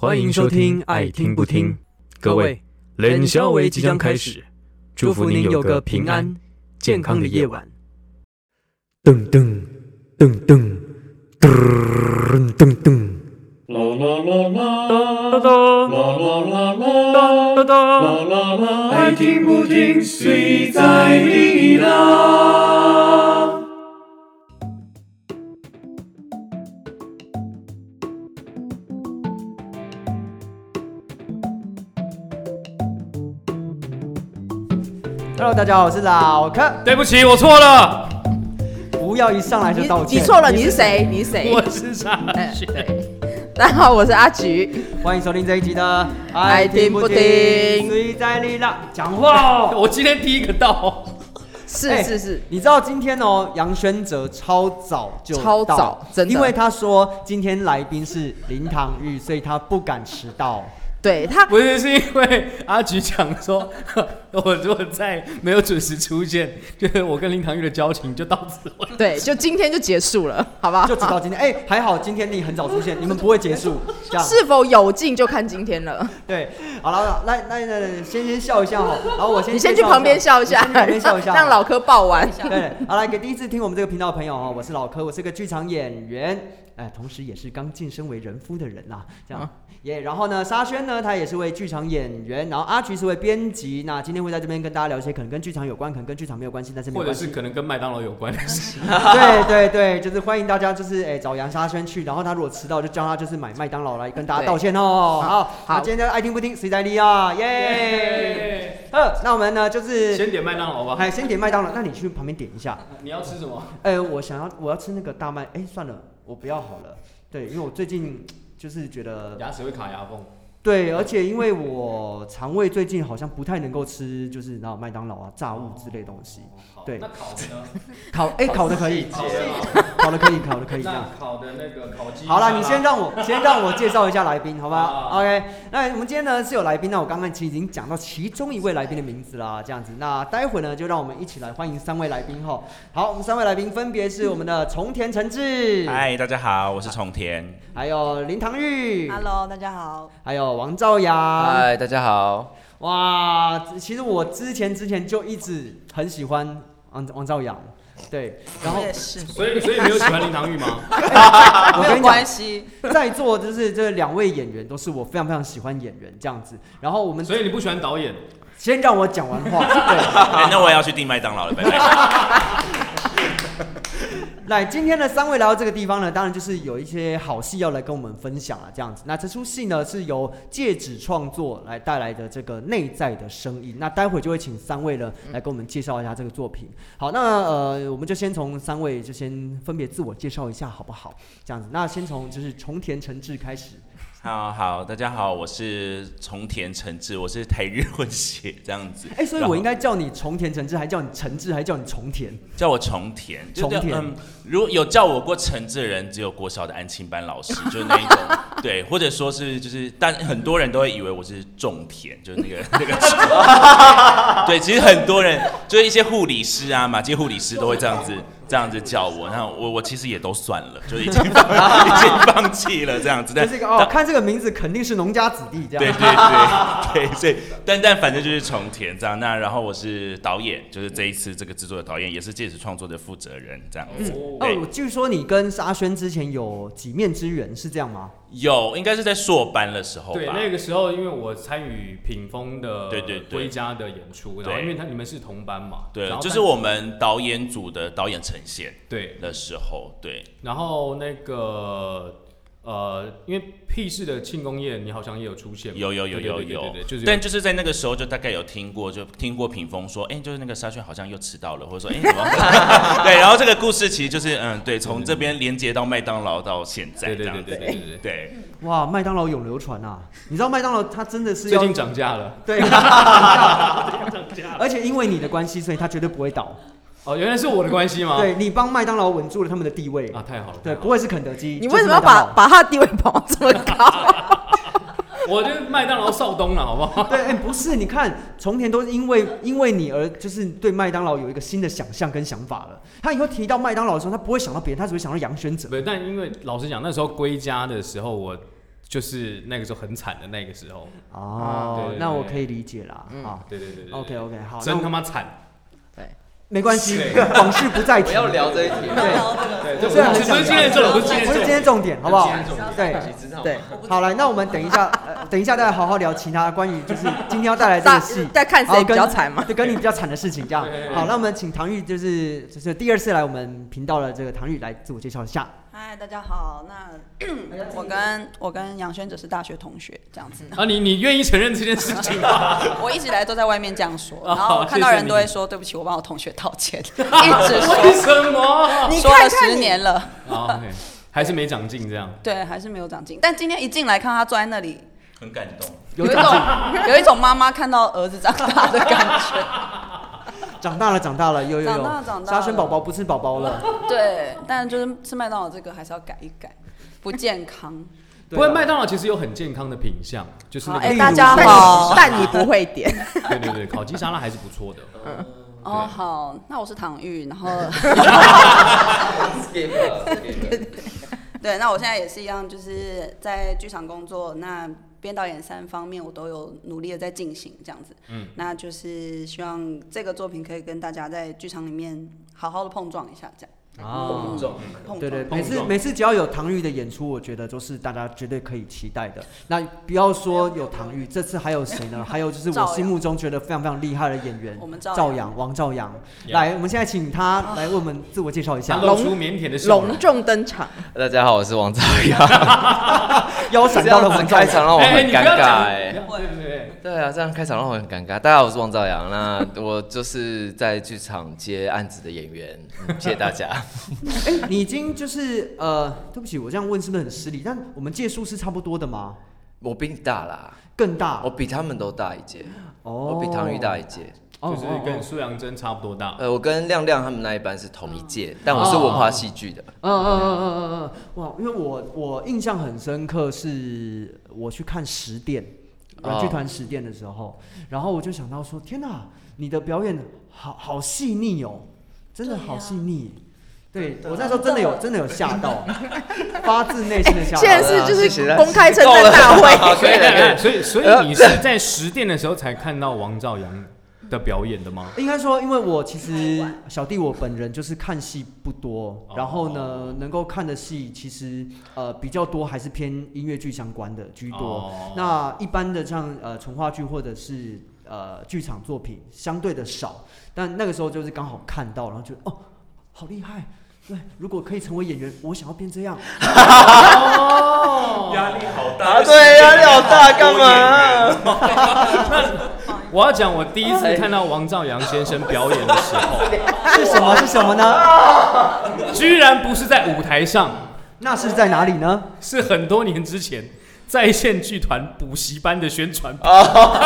欢迎收听《爱听不听》，各位，冷消维即将开始，祝福您有个平安、健康的夜晚。噔噔噔噔噔噔噔。啦啦啦啦，哒哒啦啦啦啦，哒哒啦啦啦，爱听不听，谁在你啦。Hello，大家好，我是老柯。对不起，我错了，不要一上来就道歉。你错了，你是谁？你是谁？我是傻哎雪。对，大家好，我是阿菊。欢迎收听这一集的《爱听不听谁在你啦？讲话哦。我今天第一个到，是哎是是，你知道今天哦，杨轩哲超早就超早真的因为他说今天来宾是林唐玉，所以他不敢迟到。对他不是是因为阿菊讲说，我如果再没有准时出现，就是我跟林唐玉的交情就到此为止。对，就今天就结束了，好不好？就直到今天，哎、还好今天你很早出现，你们不会结束这样。是否有劲就看今天了。对，好了，来来来来，先先笑一下哈，然后我先你先去旁边笑一下，旁边笑一下，让老柯爆完。对，好来给第一次听我们这个频道的朋友哈，我是老柯，我是个剧场演员，哎，同时也是刚晋升为人夫的人呐、这样。耶然后呢，沙宣呢，他也是位剧场演员，然后阿菊是位编辑。那今天会在这边跟大家聊一些可能跟剧场有关，可能跟剧场没有关系，但是没有关系。或者是可能跟麦当劳有关的事情。对对对，就是欢迎大家，就是哎、找杨沙宣去，然后他如果迟到，就叫他就是买麦当劳来跟大家道歉哦。好，好今天的爱听不听，谁在利啊？耶！呃，那我们呢就是，先点麦当劳吧。哎，先点麦当劳，那你去旁边点一下。你要吃什么？哎、我想要我要吃那个大麦，哎、算了，我不要好了。对，因为我最近就是觉得，牙齿会卡牙缝。对，而且因为我肠胃最近好像不太能够吃，就是然后麦当劳啊、炸物之类东西。好对那烤的呢？烤，哎、烤的可以，烤的烤的可以，烤的可以这样那。烤的那个烤鸡。好了，你先让我 先让我介绍一下来宾，好吧？OK，那我们今天呢是有来宾，那我刚刚其实已经讲到其中一位来宾的名字啦，这样子。那待会呢就让我们一起来欢迎三位来宾哈。好，我们三位来宾分别是我们的重田诚志，嗨，大家好，我是重田。还有林唐玉 Hello，大家好。还有王兆阳。嗨，大家好。哇，其实我之前之前就一直很喜欢王王兆阳，对，然后所以所以没有喜欢林唐玉吗？我跟你讲没有关，系。在座就是这两位演员都是我非常非常喜欢演员这样子。然后我们所以你不喜欢导演？先让我讲完话，对。哎那我也要去订麦当劳了，拜拜。来，今天的三位来到这个地方呢，当然就是有一些好戏要来跟我们分享啊，这样子。那这出戏呢是由戒指创作来带来的这个内在的声音。那待会就会请三位呢来跟我们介绍一下这个作品。好，那呃，我们就先从三位就先分别自我介绍一下，好不好？这样子。那先从就是重田诚志开始。好好，大家好，我是重田诚志，我是台日混血这样子。哎、所以我应该叫你重田诚志，还叫你诚志，还叫你重田？叫我重田，就重田嗯，如果有叫我过橙子的人，只有国小的安亲班老师，就是那一种，对，或者说是就是，但很多人都会以为我是种田，就是那个 那个。对，其实很多人就是一些护理师啊，马街护理师都会这样子这样子叫我，那我我其实也都算了，就是已经放 已经放弃了这样子，但就是一个哦，看这个名字肯定是农家子弟这样。对对对对，所以但但反正就是重田这样。那然后我是导演，就是这一次这个制作的导演，也是戒指创作的负责人这样子。对，哦，据说你跟沙宣之前有几面之缘，是这样吗？有应该是在硕班的时候对，吧。那个时候因为我参与品风的对对对。归家的演出，然后因为他你们是同班嘛，对就是我们导演组的导演呈现对，的时候，对，然后那个呃，因为屁事的庆功宴，你好像也有出现嘛，有有有有有就是但就是在那个时候就大概有听过，就听过屏风说，哎、就是那个沙宣好像又迟到了，或者说，哎、怎么？对，然后这个故事其实就是，嗯，对，从这边连接到麦当劳到现在对对对对对对对，对，哇，麦当劳永流传啊！你知道麦当劳它真的是最近涨价了。对，而且因为你的关系，所以它绝对不会倒。哦，原来是我的关系吗？对你帮麦当劳稳住了他们的地位啊，太好了。对，不会是肯德基。你为什么要把把他的地位捧到这么高？我就是麦当劳少东了，好不好？对，哎、不是，你看从田都是因为因为你而就是对麦当劳有一个新的想象跟想法了。他以后提到麦当劳的时候，他不会想到别人，他只会想到杨轩哲。不是，但因为老实讲，那时候归家的时候，我就是那个时候很惨的那个时候。哦对对，对那我可以理解啦。嗯啊对对对对，OK OK，好，真他妈惨。没关系对，往事不再提。不要聊这一题。对，对，虽然很想不是今天的重点，不是今天重点。好不好今天重点？对对，好来，那我们等一下，呃等一下再好好聊其他关于就是今天要带来这个戏，再看谁比较惨嘛？就，跟你比较惨的事情这样好，那我们请唐玉，就是就是第二次来我们频道的这个唐玉来自我介绍一下。嗨，大家好。那我跟我跟杨轩只是大学同学，这样子。啊，你你愿意承认这件事情吗？我一直以来都在外面这样说，哦然后看到人都会说对不起，我帮我同学道歉，一直为说，什么？说了十年了，还是没长进这样。对，还是没有长进。但今天一进来看他坐在那里，很感动。有一种有一种妈妈看到儿子长大的感觉。长大了，长大了，有有有，长大了长大了沙宣宝宝不是宝宝了。对，但就是吃麦当劳这个还是要改一改，不健康。不过麦当劳其实有很健康的品相，就是那，个哎，大家好。但你不会点，对对对，烤鸡沙拉还是不错的。嗯哦，好，那我是唐玉，然后对，那我现在也是一样，就是在剧场工作，那编导演三方面我都有努力的在进行，这样子。嗯，那就是希望这个作品可以跟大家在剧场里面好好的碰撞一下，这样。啊碰撞。对对，每次每次只要有唐玉的演出，我觉得都是大家绝对可以期待的。那不要说有唐玉，这次还有谁呢？还有就是我心目中觉得非常非常厉害的演员我们赵阳、王赵阳。来，我们现在请他来为我们自我介绍一下，他露出腼腆的笑隆。重登场，大家好，我是王赵阳。腰闪到了王兆阳。开场让我哎，很尴尬哎。对对对，对啊，这样开场让我很尴尬。大家好，我是王兆阳。那我就是在剧场接案子的演员。嗯谢谢大家。哎，你已经就是呃，对不起，我这样问是不是很失礼？但我们届数是差不多的吗？我比你大啦，更大我比他们都大一届，哦，我比唐玉大一届。哦，就是哦跟苏阳真差不多大。呃，我跟亮亮他们那一班是同一届，但我是文化戏剧的。嗯嗯嗯嗯嗯嗯，哇！因为我我印象很深刻，是我去看十店软剧团十店的时候，然后我就想到说，天哪，你的表演好好细腻哦，真的好细腻。对我那时候真的有 真的有吓到，发自内心的吓到。现在是就是公开称赞大会，所，以。所以所以你是在十店的时候才看到王兆阳的表演的吗？应该说，因为我其实小弟我本人就是看戏不多，然后呢，能够看的戏其实呃比较多，还是偏音乐剧相关的居多。哦那一般的像呃纯话剧或者是呃剧场作品相对的少，但那个时候就是刚好看到，然后觉得哦好厉害。对，如果可以成为演员，我想要变这样。哦，压力好大啊，对，压力好大，干嘛？我要讲我第一次看到王兆阳先生表演的时候，是什么？是什么呢？居然不是在舞台上，那是在哪里呢？是很多年之前在线剧团补习班的宣传，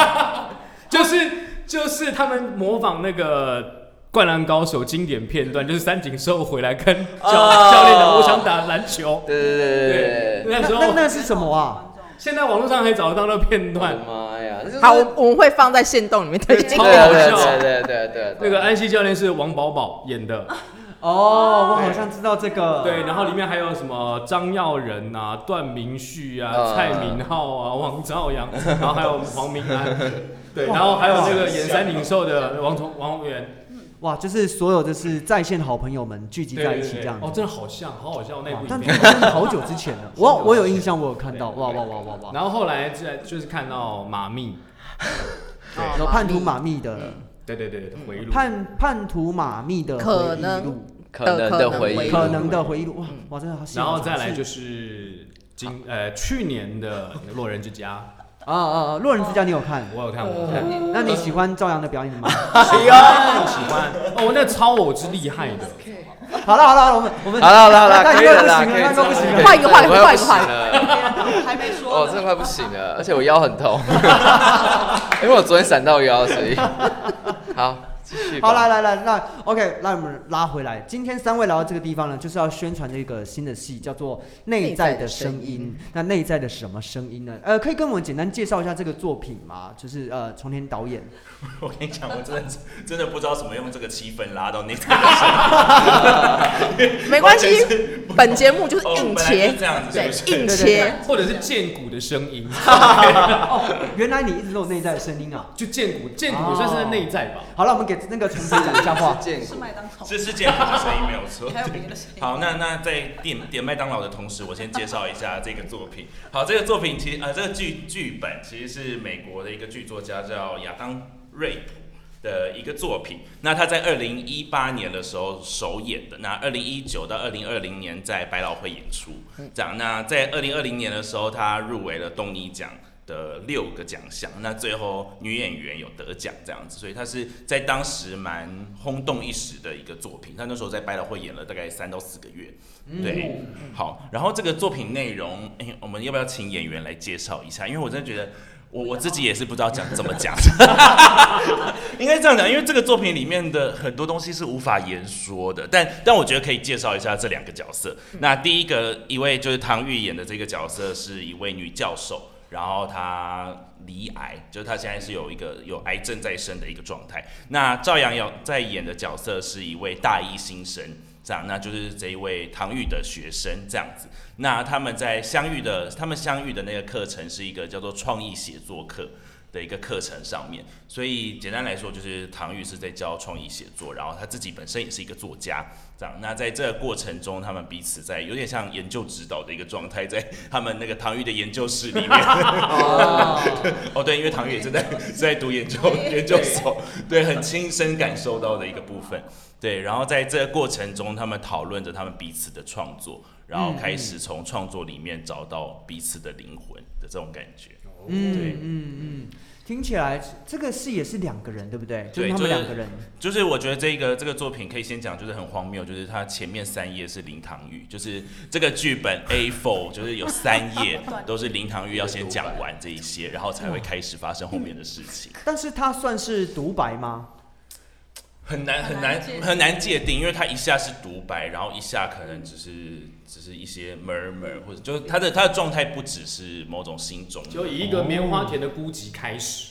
就是就是他们模仿那个《灌篮高手》经典片段，就是三井寿回来跟教、教练讲我想打篮球，对对对对。那时候那那是什么啊？现在网络上还找得到那个片段，妈呀！好，我我们会放在线动里面推荐超对好笑。对对对那个安西教练是王宝宝演的，哦，我好像知道这个。对，然后里面还有什么张耀仁啊、段明旭啊、嗯蔡明浩啊、王兆阳，然后还有黄明安，对，然后还有那个演三井寿的王崇王源，哇，就是所有就是在线好朋友们聚集在一起这样子。哦，真的好像，好好笑那部但影片。真的好久之前了，我我有印象，我有看到，哇哇哇哇哇！然后后来在就是看到马密，有叛徒马密的对对对对，回路，叛叛徒马密的可回忆能录，可能的回忆，可能的回忆录，哇哇，真的好喜欢。然后再来就是今呃去年的《落人之家啊啊啊！路人之家你有看》，？我有看，我有看，那你喜欢赵阳的表演吗？喜欢喜欢，哦，那超偶之厉害的，好 了好了，好了我们我们好了好了好了，那可以了啦，那不行了，可以了。换一个换一个换一个换不行了。还没说哦，真的快不行了，而且我腰很痛，因为我昨天闪到腰，所以好继续。好，来来来，那 OK，那我们拉回来。今天三位来到这个地方呢，就是要宣传这个新的戏，叫做《内在的声音》。那内在的什么声音呢？呃，可以跟我们简单介绍一下这个作品吗？就是呃，重田导演。我跟你讲，我真的真的不知道怎么用这个气氛拉到那台的声音，因没关系本节目就是哦硬本来切就，这样子，对是，是？硬切。或者是剑骨的声音，哦，原来你一直都有内在的声音啊。就剑骨，剑骨也算是在内在吧。好了，我们给那个陈飞讲一下话。是见过麦当劳，这是剑骨的声音没有错。还有别的声音。好，那那在点点麦当劳的同时，我先介绍一下这个作品。好，这个作品其实呃，这个剧剧本其实是美国的一个剧作家叫亚当瑞普的一个作品。那他在二零一八年的时候首演的，那二零一九到二零二零年在百老汇演出。这样，那在二零二零年的时候，他入围了东尼奖。的六个奖项，那最后女演员有得奖这样子，所以她是在当时蛮轰动一时的一个作品。她那时候在百老汇演了大概三到四个月，对，好。然后这个作品内容，哎、我们要不要请演员来介绍一下？因为我真的觉得我我自己也是不知道讲怎么讲，应该这样讲，因为这个作品里面的很多东西是无法言说的，但但我觉得可以介绍一下这两个角色。那第一个一位就是唐钰演的这个角色是一位女教授。然后她离癌，就是她现在是有一个有癌症在身的一个状态。那赵阳有在演的角色是一位大一新生，这样，那就是这一位唐玉的学生这样子。那他们在相遇的，他们相遇的那个课程是一个叫做创意写作课。的一个课程上面，所以简单来说就是唐玉是在教创意写作，然后他自己本身也是一个作家，这样。那在这个过程中，他们彼此在有点像研究指导的一个状态，在他们那个唐玉的研究室里面。哦，对，因为唐玉也正在在读研究研究所，对，很亲身感受到的一个部分。对，然后在这个过程中，他们讨论着他们彼此的创作，然后开始从创作里面找到彼此的灵魂的这种感觉。嗯对嗯嗯，听起来这个是也是两个人，对不对？就是他对就两个人。就是我觉得这个这个作品可以先讲，就是很荒谬，就是它前面三页是林唐玉，就是这个剧本 A4 就是有三页 都是林唐玉要先讲完这一些，然后才会开始发生后面的事情。但是他算是独白吗？很难很难很难界定很难界定，因为它一下是独白，然后一下可能只是只是一些 murmur，或者就是他的他的状态不只是某种心中，就以一个棉花田的孤寂开始。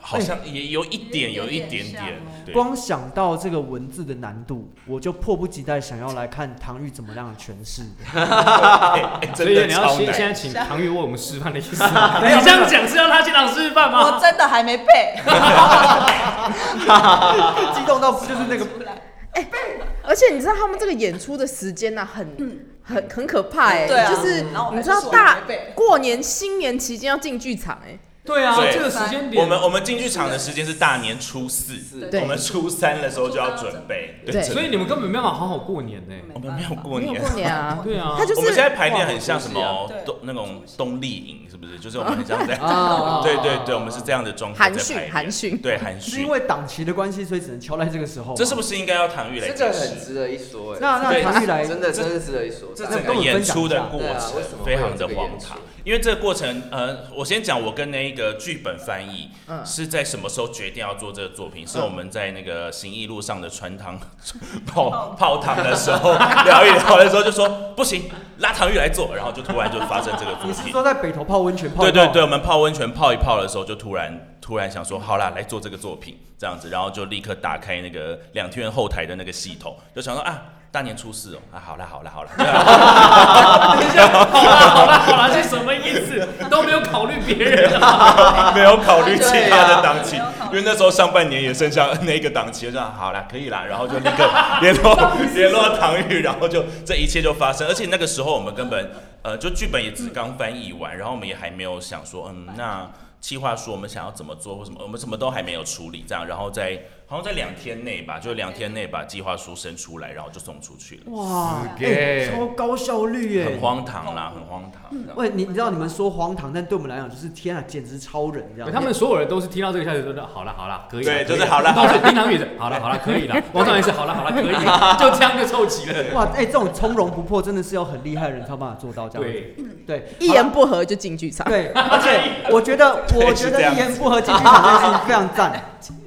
好像也有一点有一点点光想到这个文字的难度，我就迫不及待想要来看唐钰怎么样的诠释。哎哎真所以你要。先现在请唐玉为我们示范的意思吗？你这样讲是要他现场示范吗我？真的还没背，激动到就是那个而且你知道他们这个演出的时间呢、很很很可怕哎、对啊。就是然后我还你知道说我大没背。过年新年期间要进剧场哎、对啊，这个时间点，我们我们进剧场的时间是大年初四，我们初三的时候就要准备。对。所以你们根本没办法好好过年呢。我们没有过年。没有过年啊，对啊，我们现在排练很像什么对。冬那种冬令营，是不是？就是我们这样在，啊对对对，我们是这样的状态寒训在排练。寒训对寒训。是因为档期的关系，所以只能敲在这个时候。这是不是应该要唐玉来这解释？个很值得一说哎。那那唐玉来真的真的值得一说。这整个演出的过程非常的荒唐，因为这个过程，呃，我先讲我跟那一个剧本翻译嗯。是在什么时候决定要做这个作品，是我们在那个行义路上的穿汤 泡泡汤。的时候聊一聊的时候就说不行，拉唐玉来做，然后就突然就发生这个作品。你 是说在北头泡温泉泡泡对对对，我们泡温泉泡一泡的时候，就突然突然想说，好啦，来做这个作品这样子，然后就立刻打开那个两天后台的那个系统，就想说啊，大年初四哦，啊，好啦好啦好啦，等一下，好啦好啦好啦，是什么意思？都没有考虑别人啊。没有考虑其他的档期。因为那时候上半年也剩下那个档期，就想好啦，可以啦，然后就立刻 联络联络唐玉，然后就这一切就发生，而且那个时候我们根本呃，就剧本也只刚翻译完，然后我们也还没有想说，嗯，那企划书我们想要怎么做或什么，我们什么都还没有处理，这样，然后在好像在两天内吧，就两天内把计划书生出来，然后就送出去了，哇，给哎超高效率耶很！荒唐啦，很荒唐。喂，你你知道你们说荒唐，但对我们来讲就是天啊，简直超人这样。他们所有人都是听到这个消息，都说好了好了，可以了。对就是好了都是丁唐宇的，好了好了，可以了。王少也是好了好了，可以了，就这样就凑齐了。哇，哎、这种从容不迫真的是要很厉害的人才有办法做到这样子。对，对，一言不合就进剧场。对，而且我觉得，我觉得 一言不合进剧场这件事情非常赞。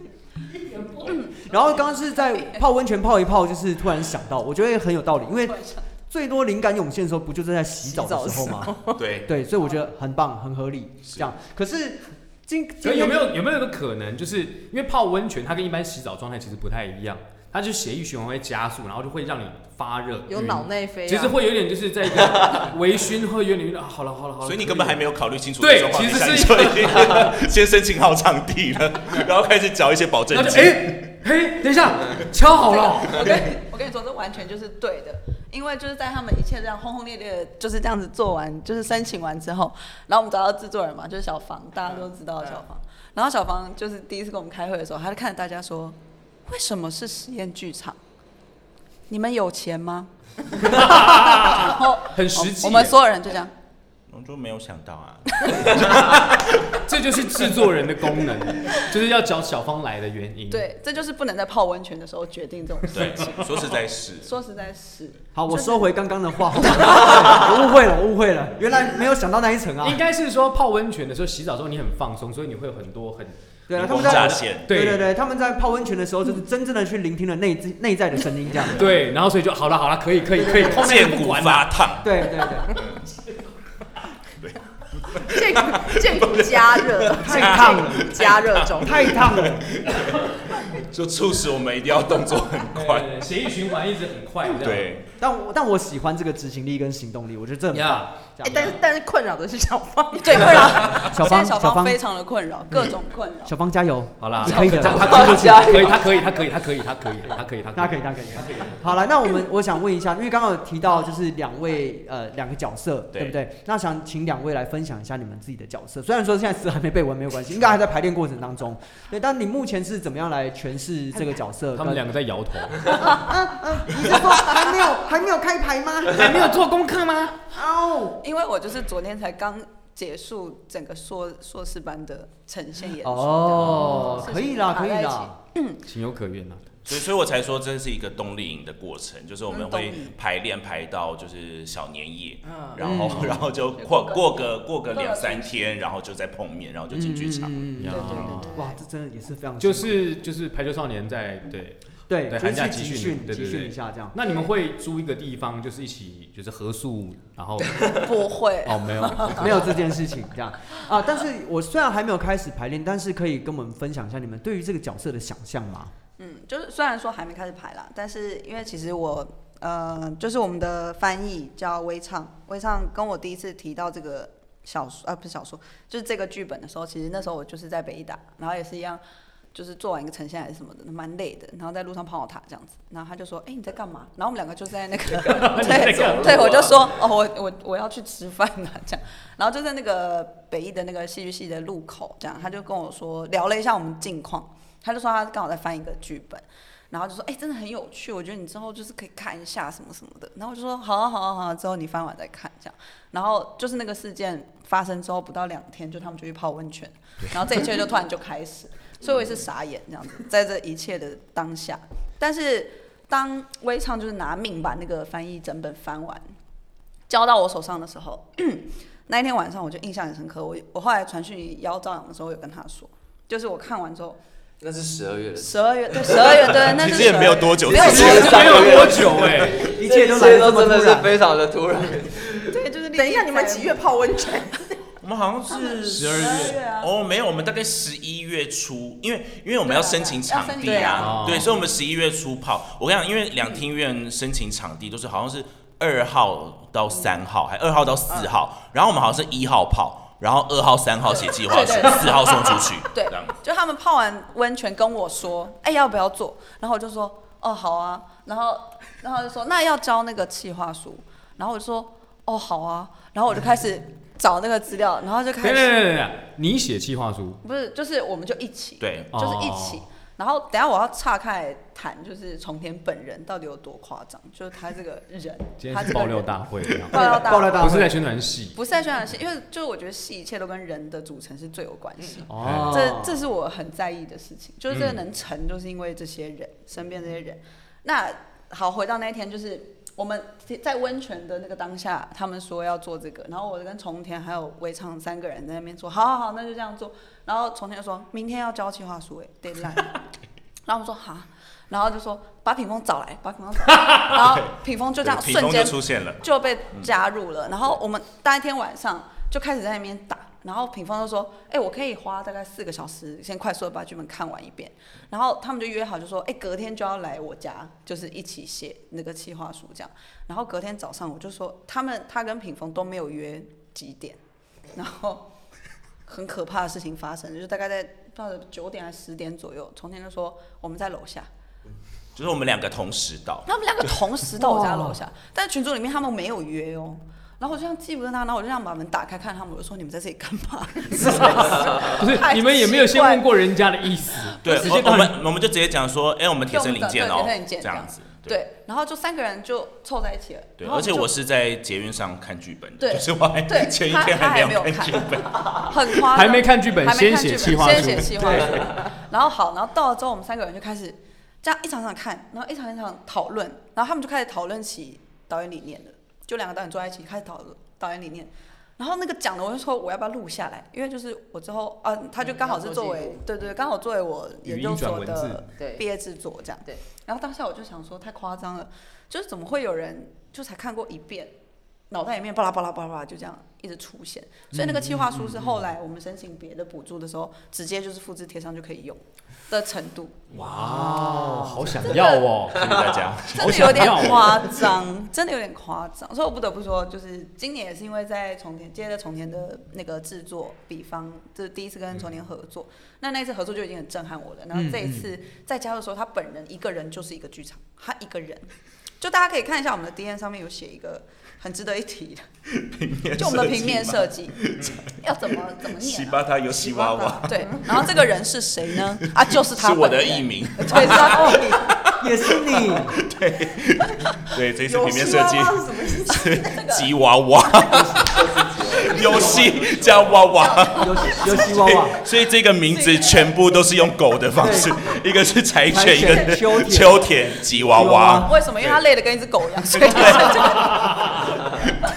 然后刚刚是在泡温泉泡一泡，就是突然想到，我觉得也很有道理，因为 最多灵感涌现的时候，不就是在洗澡的时候吗？对，对，所以我觉得很棒，很合理。这样，可是今所以有没有有没有一个可能，就是因为泡温泉，它跟一般洗澡状态其实不太一样。它就血液循环会加速，然后就会让你发热，有脑内啡、啊，其实会有点就是在一个 微醺，会有点啊，好了好了好了，所以你根本还没有考虑清楚对其实是你就已经先申请好场地了，然后开始缴一些保证金。哎嘿，等一下，敲好了，我跟你我跟你说，这完全就是对的，因为就是在他们一切这样轰轰烈烈的就是这样子做完，就是申请完之后，然后我们找到制作人嘛，就是小房，大家都知道的小房。然后小房就是第一次跟我们开会的时候，他就看着大家说：“为什么是实验剧场？你们有钱吗？” 然后很实际耶。我们所有人就这样，我就没有想到啊，这就是制作人的功能，就是要找小芳来的原因。，对，这就是不能在泡温泉的时候决定这种事对情。，说实在是。说实在是，好，我收回刚刚的话，我误会了，我误会了，原来没有想到那一层啊。应该是说泡温泉的时候洗澡之后你很放松，所以你会有很多很对啊，他光们在对对对，他们在泡温泉的时候，就是真正的去聆听了内在内在的声音，这样。对，然后所以就好了好了，可以可以可以，后面剑骨不管了。发烫，对对对，剑骨剑骨加热，太烫了加热中。太烫了。就促使我们一定要动作很快。对，血液循环一直很快，这样。对，但我但我喜欢这个执行力跟行动力，我觉得这很棒。哎但是但是困扰的是小芳，对困扰，小芳小小芳芳非常的困扰，各种困扰。小芳加油，好啦，你可以的他他听不下，可以，他可以，他可以，他可以，他可以，他可以，他可以，他可以。好了，那我们我想问一下，因为刚刚有提到就是两位呃两个角色，对对不对？那想请两位来分享一下你们自己的角色。虽然说现在词还没背完没有关系，应该还在排练过程当中。对，但你目前是怎么样来诠释这个角色？他们两个在摇头，你是说还没有还没有开牌吗？还没有做功课吗？哦因为我就是昨天才刚结束整个硕硕士班的呈现演出，哦，可以啦，可以。啦。情有可原啊。所以所以我才说这是一个冬令营的过程，就是我们会排练排到就是小年夜，嗯然后然后就过过个过个两三天，然后就再碰面，然后就进剧场。对对对对哇，这真的也是非常就是就是排球少年在对，对，寒假集集训训集训一下这样。那你们会租一个地方，就是一起就是合宿，然后不会，哦没有，没有这件事情这样啊，但是我虽然还没有开始排练，但是可以跟我们分享一下你们对于这个角色的想象吗？嗯，就是虽然说还没开始排啦，但是因为其实我呃，就是我们的翻译叫微唱，微唱跟我第一次提到这个小说啊，不是小说，就是这个剧本的时候，其实那时候我就是在北大，然后也是一样。就是做完一个呈现还是什么的，蛮累的，然后在路上碰到他这样子，然后他就说：“哎、你在干嘛？”然后我们两个就在那个，对对，我就说：“哦，我我我要去吃饭了。”这样，然后就在那个北艺的那个戏剧系的路口，这样，他就跟我说聊了一下我们近况，他就说他刚好在翻一个剧本，然后就说：“哎、真的很有趣，我觉得你之后就是可以看一下什么什么的。”然后我就说：“好啊，好啊，好啊，之后你翻完再看。”这样，然后就是那个事件发生之后不到两天，就他们就去泡温泉，然后这一切就突然就开始，所以我也是傻眼这样子，在这一切的当下，但是当微唱就是拿命把那个翻译整本翻完，交到我手上的时候，那一天晚上我就印象很深刻。我我后来传讯邀赵阳的时候，有跟他说，就是我看完之后，那是十二月的事，十二月对十二月对，那是其实也没有多久没有多久没有多久哎，一切都这来得这么都真的突然。是非常的突然。对，就是等一下，你们几月泡温泉？我们好像是十二月月啊哦，没有，我们大概十一月初，因为因为我们要申请场地对啊啊，对，所以我们十一月初泡。我跟你讲，因为两厅院申请场地都是好像是二号到三号，还二号到四号，然后我们好像是一号跑，然后二号、三号写计划书四号送出去，对就他们泡完温泉跟我说，哎、要不要做？然后我就说，哦，好啊。然后，然后就说，那要交那个计划书。然后我就说，哦，好啊。然后我就开始找那个资料，然后就开始，你写计划书，不是，就是我们就一起，对，就是一起。哦然后等下我要岔开来谈，就是重田本人到底有多夸张，就是他这个 人，今天是爆料大会，爆料大爆料大会。不是在宣传戏。不是在宣传戏，因为就是我觉得戏一切都跟人的组成是最有关系。哦。这这是我很在意的事情，就是这个嗯。能成，就是因为这些人、身边这些人。那好，回到那一天，就是我们在温泉的那个当下，他们说要做这个，然后我跟重田还有魏畅三个人在那边说，好好好，那就这样做。然后重田就说明天要交计划书，哎，deadline。然后我们说好，然后就说把品峰找来，把品峰找来，然后品峰就这样瞬间出现了，就被加入了。然后我们当一天晚上就开始在那边打，然后品峰就说：“哎、我可以花大概四个小时，先快速的把剧本看完一遍。”然后他们就约好，就说：“哎、隔天就要来我家，就是一起写那个企划书这样。”然后隔天早上我就说，他们他跟品峰都没有约几点，然后很可怕的事情发生，就是大概在不知道九点还是十点左右，从天就说我们在楼下，就是我们两个同时到，他们两个同时到我家楼下，但是群组里面他们没有约哦。然后我就这样记不得他，然后我就这样把门打开看他们，我就说你们在这里干嘛？不是你们也没有先问过人家的意思，对，直接我我们我们就直接讲说，哎，我们铁森零件哦零，件这样子。对，然后就三个人就凑在一起了。对，而且我是在捷运上看剧本的，对就是我还对 前一天还没有看看剧本，很夸张，还没看剧本还没先看剧本写企划书先写企划书。然后好，然后到了之后，我们三个人就开始这样一场场看，然后一场一场讨论，然后他们就开始讨论起导演理念了，就两个导演坐在一起开始讨论导演理念。然后那个讲的，我就说我要不要录下来，因为就是我之后啊，他就刚好是作为、对对，刚好作为我研究所的毕业制作这样。对。然后当下我就想说，太夸张了，就是怎么会有人就才看过一遍，脑袋里面巴拉巴拉巴拉巴拉就这样一直出现。所以那个计划书是后来我们申请别的补助的时候，直接就是复制贴上就可以用的程度，哇，好想要哦，大家。真的有点夸张，真的有点夸张。所以我不得不说，就是今年也是因为在重田接着重田的那个制作，比方就是第一次跟重田合作，那那一次合作就已经很震撼我了。然后这一次在家的时候，他本人一个人就是一个剧场，他一个人。就大家可以看一下我们的 D N 上面有写一个很值得一提的，就我们的平面设计要怎么 怎么念、啊。西巴他有西娃娃，对，然后这个人是谁呢？啊，就是他是我的艺名。对，是他本人。也是你，对，对这一次平面设计吉娃娃，游戏加娃娃，游游戏娃娃，所以这个名字全部都是用狗的方式，一个是柴犬，一个是秋田秋田吉娃娃。为什么？因为他累得跟一只狗一样，所以。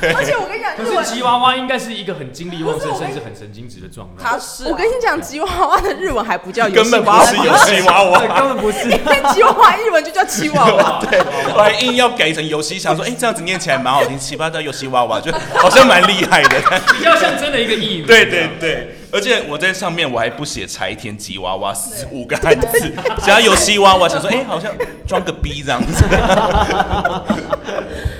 而且我跟你讲，可日文是吉娃娃应该是一个很精力旺盛，甚至很神经质的状态。他是啊我跟你讲，吉娃娃的日文还不叫游根本不戏娃是游娃，戏娃对，娃，根本不是。因为吉娃娃日文就叫吉娃娃。对，我还硬要改成游戏，想说，哎、这样子念起来蛮好听，奇葩的游戏娃娃，就 好像蛮厉害的。比较像真的一个艺名。对对对，而且我在上面我还不写柴田吉娃娃四五个汉字，只要有西娃娃，想说，哎、好像装个逼这样子。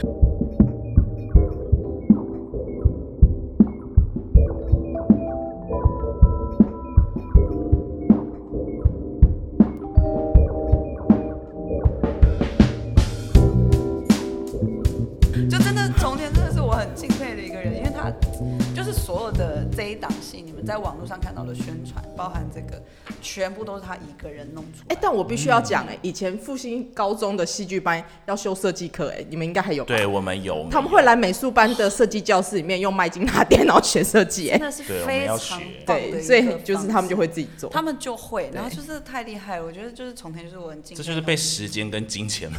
一档戏，你们在网络上看到的宣传，包含这个，全部都是他一个人弄出来。哎，但我必须要讲，哎，以前复兴高中的戏剧班要修设计课，哎，你们应该还有？对我们有，他们会来美术班的设计教室里面用麦金塔电脑学设计，哎，那是非常对，所以就是他们就会自己做。他们就会，然后就是太厉害了。我觉得就是重田就是我很敬，这就是被时间跟金钱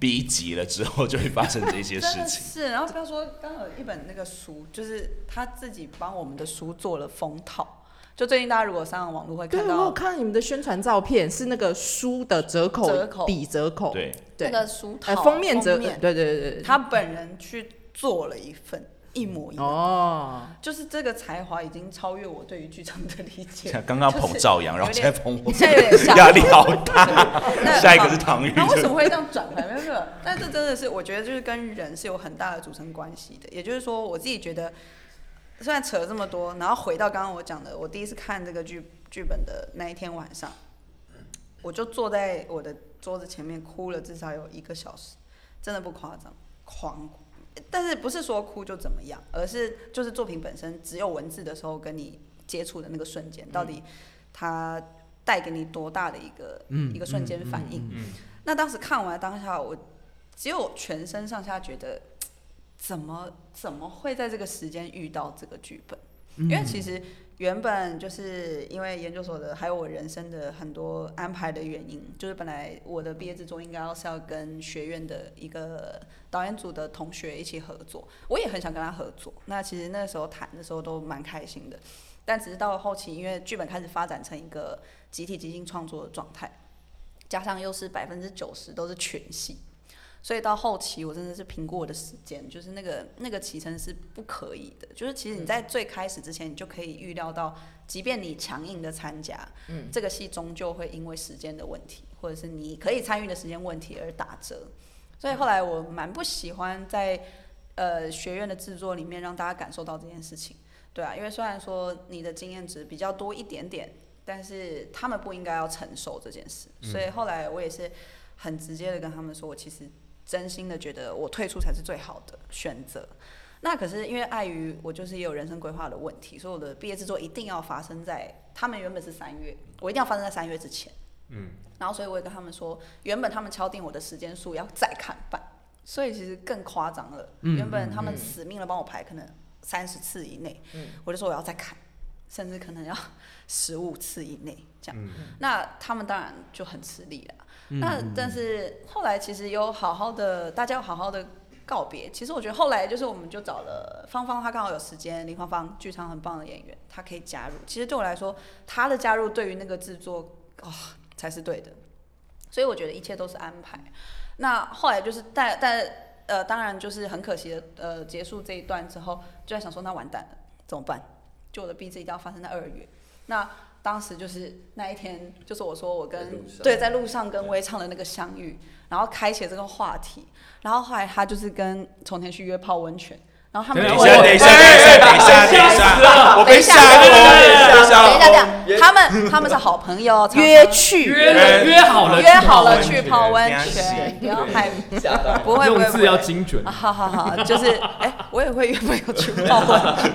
逼急了之后，就会发生这些事情。是，然后不要说刚好有一本那个书，就是他自己帮我们的书做了封套。就最近大家如果上网络会对，看我有到看你们的宣传照片，是那个书的折扣折扣。底折扣，对，对。那个书套、呃，封面折，对对对对，他本人去做了一份一模一样，哦，就是这个才华已经超越我对于剧场的理解。像刚刚捧赵阳，然后现在捧我，现在有点吓压力好大。那 下一个是唐玉，那为什么会这样转回来？没有没有，但这真的是我觉得就是跟人是有很大的组成关系的。也就是说，我自己觉得，虽然扯了这么多，然后回到刚刚我讲的，我第一次看这个剧剧本的那一天晚上，我就坐在我的桌子前面哭了至少有一个小时，真的不夸张，狂哭。但是不是说哭就怎么样，而是就是作品本身只有文字的时候跟你接触的那个瞬间，到底它带给你多大的一个、一个瞬间反应？那当时看完当下，我只有全身上下觉得，怎么怎么会在这个时间遇到这个剧本？因为其实原本就是因为研究所的，还有我人生的很多安排的原因，就是本来我的毕业制作应该要是要跟学院的一个导演组的同学一起合作，我也很想跟他合作。那其实那时候谈的时候都蛮开心的，但只是到了后期，因为剧本开始发展成一个集体即兴创作的状态，加上又是百分之九十都是全戏，所以到后期我真的是评估我的时间，就是那个那个骑乘是不可以的。就是其实你在最开始之前，你就可以预料到，即便你强硬的参加，嗯这个戏终究会因为时间的问题，或者是你可以参与的时间问题而打折。所以后来我蛮不喜欢在呃学院的制作里面让大家感受到这件事情。对啊，因为虽然说你的经验值比较多一点点，但是他们不应该要承受这件事。所以后来我也是很直接的跟他们说，我其实真心的觉得我退出才是最好的选择。那可是因为碍于我就是也有人生规划的问题，所以我的毕业制作一定要发生在他们原本是三月，我一定要发生在三月之前。嗯，然后所以我也跟他们说，原本他们敲定我的时间数要再砍半，所以其实更夸张了。嗯原本他们死命的帮我排，可能三十次以内，我就说我要再砍，甚至可能要十五次以内这样。那他们当然就很吃力了。那但是后来其实有好好的，大家有好好的告别。其实我觉得后来就是我们就找了芳芳，她刚好有时间，林芳芳剧场很棒的演员，她可以加入。其实对我来说，她的加入对于那个制作啊、才是对的。所以我觉得一切都是安排。那后来就是但但呃，当然就是很可惜的，呃，结束这一段之后，就在想说那完蛋了，怎么办？就我的毕制一定要发生在二月。那当时就是那一天，就是我说我跟对在路上跟微唱的那个相遇，然后开启了这个话题，然后后来他就是跟从前去约泡温泉，然后他们就等一下等一下，等一下，等一下，等一下，我被吓等一下到，等一下，等一下。等一下，他们他们是好朋友，约去。约约好了，约好了去泡温泉，不要害吓到不会不会用字要精准。啊，。好好好，就是哎、我也会约朋友去泡温泉。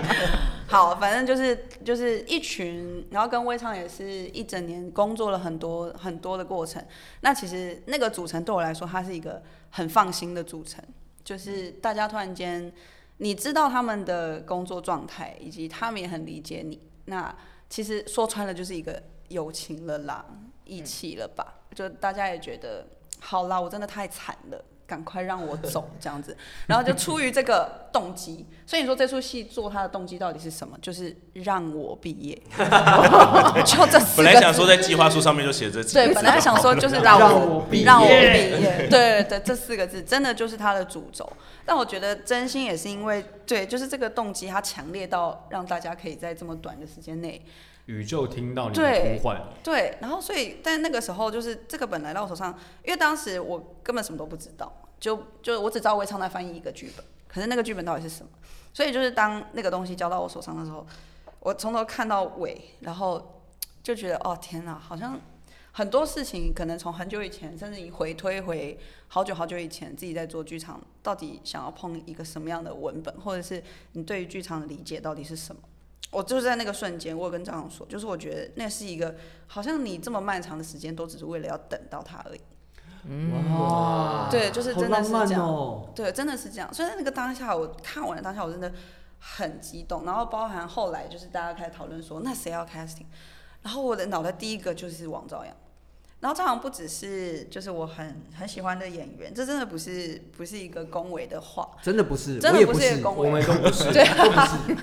好，反正就是就是一群，然后跟微唱也是一整年工作了很多很多的过程。那其实那个组成对我来说，它是一个很放心的组成，就是大家突然间你知道他们的工作状态，以及他们也很理解你。那其实说穿了就是一个友情了啦，义气了吧？就大家也觉得好啦，我真的太惨了。赶快让我走，这样子，然后就出于这个动机，所以你说这出戏做它的动机到底是什么？就是让我毕业，就这四个。本来想说在计划书上面就写这几个对，字本来想说就是让我毕让我毕业，对对对，这四个字真的就是它的主轴。但我觉得真心也是因为，对，就是这个动机它强烈到让大家可以在这么短的时间内，宇宙听到你的呼唤，对，然后所以但那个时候就是这个本来到我手上，因为当时我根本什么都不知道，就就我只知道魏昌在翻译一个剧本，可是那个剧本到底是什么？所以就是当那个东西交到我手上的时候，我从头看到尾，然后就觉得哦天哪，好像很多事情可能从很久以前，甚至你回推回好久好久以前，自己在做剧场，到底想要碰一个什么样的文本，或者是你对于剧场的理解到底是什么？我就是在那个瞬间，我有跟张扬说，就是我觉得那是一个，好像你这么漫长的时间都只是为了要等到他而已。哇，对，就是真的是这样。哦。对，真的是这样。所以在那个当下，我看完了当下，我真的很激动。然后包含后来就是大家开始讨论说，那谁要 casting？然后我的脑袋第一个就是王朝阳。然后兆阳不只是就是我很很喜欢的演员，这真的不是不是一个恭维的话，真的不是，真的不是一个恭维我们。都不是。对，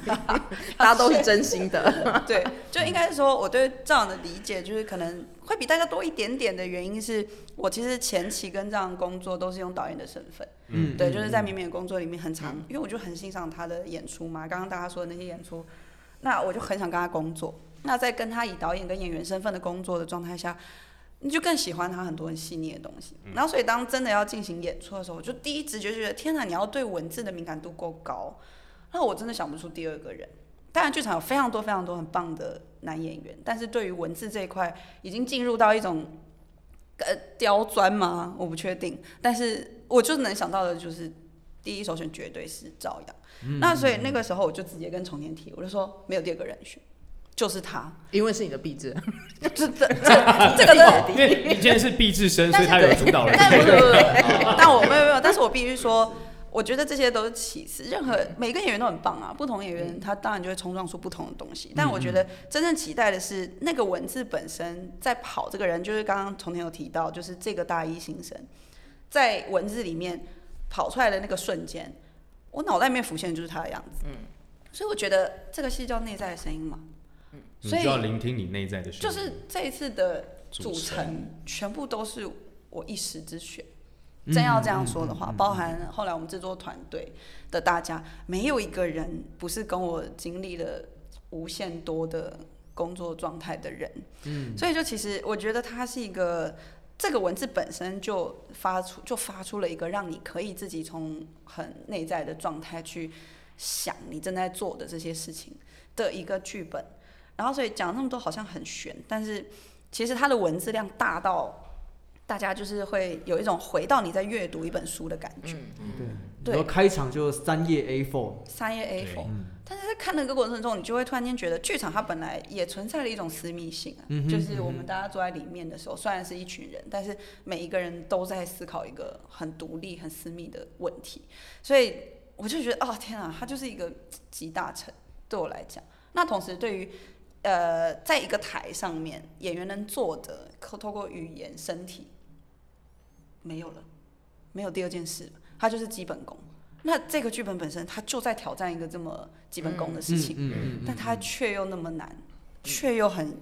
大家都是真心的。对，就应该是说我对这样的理解，就是可能会比大家多一点点的原因是，我其实前期跟这样工作都是用导演的身份，嗯，对，就是在绵绵的工作里面很长，因为我就很欣赏他的演出嘛，刚刚大家说的那些演出，那我就很想跟他工作。那在跟他以导演跟演员身份的工作的状态下，你就更喜欢他很多很细腻的东西。然后所以当真的要进行演出的时候，我就第一直觉觉得，天哪，你要对文字的敏感度够高，那我真的想不出第二个人。当然，剧场有非常多非常多很棒的男演员，但是对于文字这一块，已经进入到一种呃刁钻吗？我不确定。但是我就能想到的就是第一首选绝对是赵阳。那所以那个时候我就直接跟重年提，我就说没有第二个人选，就是他。因为是你的壁纸，这这这 这个真的因为你今天是毕志生，所以他有主导人。但不是 不，不但我没有没有，但是我必须说，我觉得这些都是其次，任何每个演员都很棒啊，不同演员他当然就会冲撞出不同的东西。但我觉得真正期待的是那个文字本身在跑这个人，就是刚刚从前有提到，就是这个大一新生在文字里面跑出来的那个瞬间，我脑袋里面浮现的就是他的样子。嗯，所以我觉得这个戏叫内在的声音嘛。所以就要聆听你内在的。就是这一次的组成全部都是我一时之选，真要这样说的话，包含后来我们制作团队的大家，没有一个人不是跟我经历了无限多的工作状态的人。嗯，所以就其实我觉得它是一个这个文字本身就发出就发出了一个让你可以自己从很内在的状态去想你正在做的这些事情的一个剧本。然后所以讲那么多好像很悬，但是其实它的文字量大到。大家就是会有一种回到你在阅读一本书的感觉，对对。然后开场就三页 A4，三页 A4，但是在看那个过程中，你就会突然间觉得，剧场它本来也存在了一种私密性啊，就是我们大家坐在里面的时候，虽然是一群人，但是每一个人都在思考一个很独立、很私密的问题，所以我就觉得，哦天啊，它就是一个集大成，对我来讲。那同时对于呃，在一个台上面，演员能做的，透透过语言、身体，没有了，没有第二件事了，它就是基本功。那这个剧本本身，它就在挑战一个这么基本功的事情，嗯嗯但它却又那么难，却又很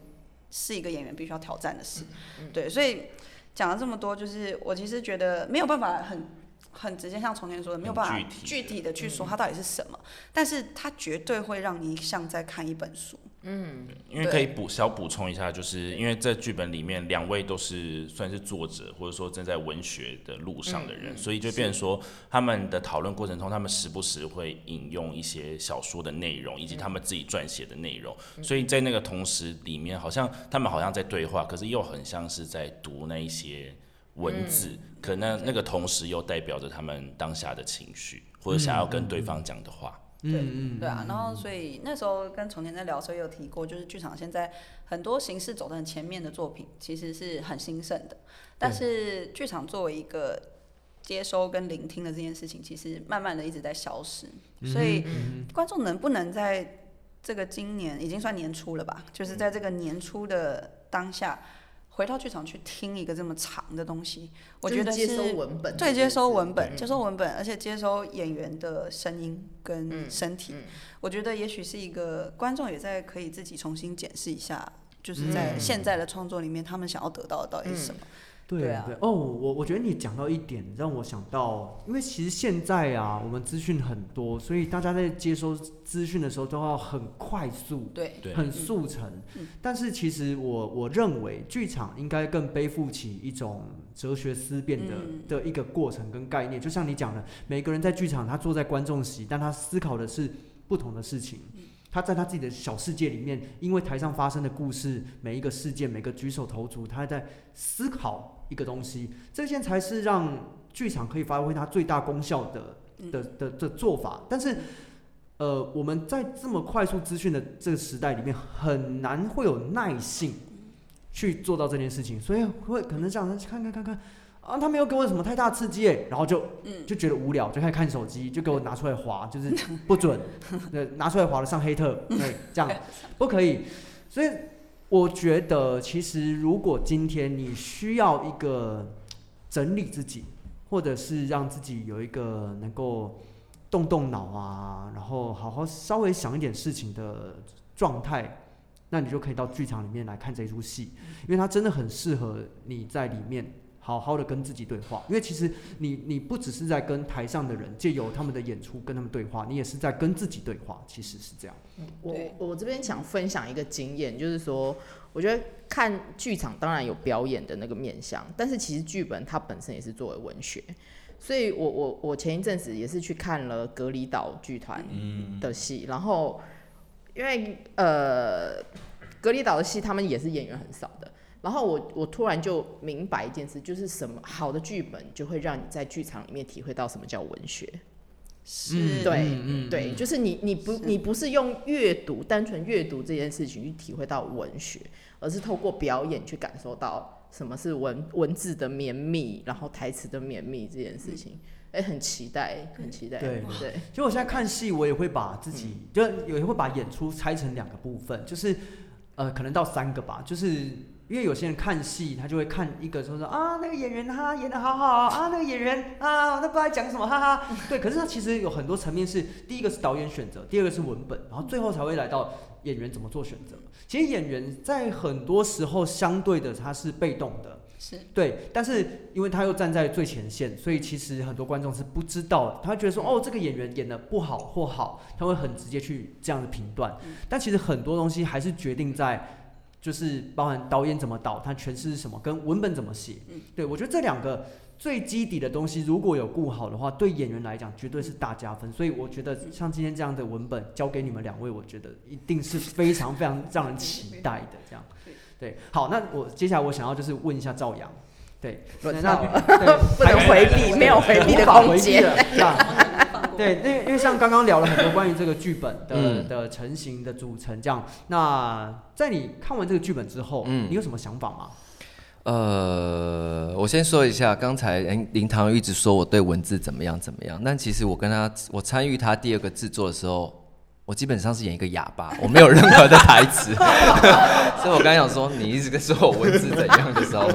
是一个演员必须要挑战的事。对，所以讲了这么多，就是我其实觉得没有办法很很直接像从前说的，没有办法具体的具体的去说它到底是什么，但是它绝对会让你像在看一本书。因为可以补小补充一下，就是因为在剧本里面两位都是算是作者，或者说正在文学的路上的人，所以就变成说他们的讨论过程中，他们时不时会引用一些小说的内容，以及他们自己撰写的内容，所以在那个同时里面，好像他们好像在对话，可是又很像是在读那一些文字，可能那个同时又代表着他们当下的情绪，或者想要跟对方讲的话。对，对啊，然后所以那时候跟从前在聊的时候也有提过，就是剧场现在很多形式走在很前面的作品，其实是很兴盛的，但是剧场作为一个接收跟聆听的这件事情，其实慢慢的一直在消失，所以观众能不能在这个今年已经算年初了吧，就是在这个年初的当下。回到剧场去听一个这么长的东西，我觉得是接收文本对，接收文本，嗯接收文本，而且接收演员的声音跟嗯身体。嗯我觉得也许是一个观众也在可以自己重新检视一下，就是在嗯现在的创作里面，他们想要得到的到底是什么。对对啊对哦，我我觉得你讲到一点，让我想到，因为其实现在啊，我们资讯很多，所以大家在接收资讯的时候都要很快速，对，对很速成。嗯但是其实我我认为，剧场应该更背负起一种哲学思辨的、嗯的一个过程跟概念。就像你讲的，每个人在剧场，他坐在观众席，但他思考的是不同的事情。他在他自己的小世界里面，因为台上发生的故事，每一个事件，每个举手投足，他在思考一个东西，这件才是让剧场可以发挥它最大功效的的的的做法。但是，呃，我们在这么快速资讯的这个时代里面，很难会有耐性去做到这件事情，所以会可能这样看看看看。啊，他没有给我什么太大刺激耶，然后就嗯就觉得无聊，就开始看手机，就给我拿出来划，就是不准，对，拿出来划了上黑特，对，这样 不可以。所以我觉得，其实如果今天你需要一个整理自己，或者是让自己有一个能够动动脑啊，然后好好稍微想一点事情的状态，那你就可以到剧场里面来看这出戏，因为它真的很适合你在里面。好好的跟自己对话，因为其实你你不只是在跟台上的人借由他们的演出跟他们对话，你也是在跟自己对话，其实是这样。我我这边想分享一个经验，就是说，我觉得看剧场当然有表演的那个面向，但是其实剧本它本身也是作为文学，所以我我我前一阵子也是去看了隔离岛剧团的戏，然后因为呃隔离岛的戏他们也是演员很少的。然后我我突然就明白一件事，就是什么好的剧本就会让你在剧场里面体会到什么叫文学。是，对、嗯嗯对，就是你你不你不是用阅读单纯阅读这件事情去体会到文学，而是透过表演去感受到什么是文文字的绵密，然后台词的绵密这件事情。哎、很期待，很期待。对对，其实我现在看戏，我也会把自己，就也会把演出拆成两个部分，就是呃，可能到三个吧，就是因为有些人看戏，他就会看一个说说啊，那个演员他演的好好啊，那个演员啊，那不知道讲什么，哈哈。对，可是他其实有很多层面是，第一个是导演选择，第二个是文本，然后最后才会来到演员怎么做选择。其实演员在很多时候相对的他是被动的。是对，但是因为他又站在最前线，所以其实很多观众是不知道的，他会觉得说，哦，这个演员演的不好或好，他会很直接去这样的评断。但其实很多东西还是决定在，就是包含导演怎么导，他诠释是什么，跟文本怎么写。对我觉得这两个最基底的东西，如果有顾好的话，对演员来讲绝对是大加分。所以我觉得像今天这样的文本交给你们两位，我觉得一定是非常非常让人期待的。这样，对，好，那我接下来我想要就是问一下赵阳，对，那轮到了对不能回避，没有回避的空间。对，因为因为像刚刚聊了很多关于这个剧本的、嗯的成型的组成，这样。那在你看完这个剧本之后，嗯你有什么想法吗？呃，我先说一下，刚才林林堂一直说我对文字怎么样怎么样，但其实我跟他，我参与他第二个制作的时候，我基本上是演一个哑巴，我没有任何的台词，所以我刚想说，你一直在说我文字怎样的时候，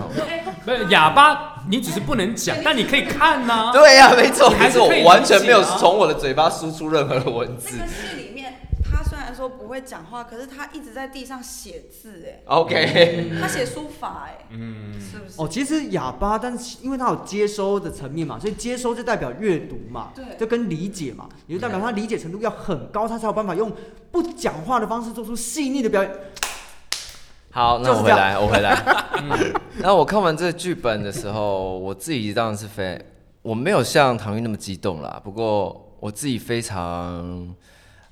没有哑巴，你只是不能讲，但你可以看呐、对呀、没错，你还是我完全没有从我的嘴巴输出任何的文字。那个戏里面，他虽然说不会讲话，可是他一直在地上写字，哎，，OK，他写书法，哎，嗯，是不是？哦，其实哑巴，但是因为他有接收的层面嘛，所以接收就代表阅读嘛，对就跟理解嘛，也就代表他理解程度要很高，他才有办法用不讲话的方式做出细腻的表演。好，那我回来，我回来。嗯，然后我看完这个剧本的时候，我自己当然是非，我没有像唐钰那么激动啦。不过我自己非常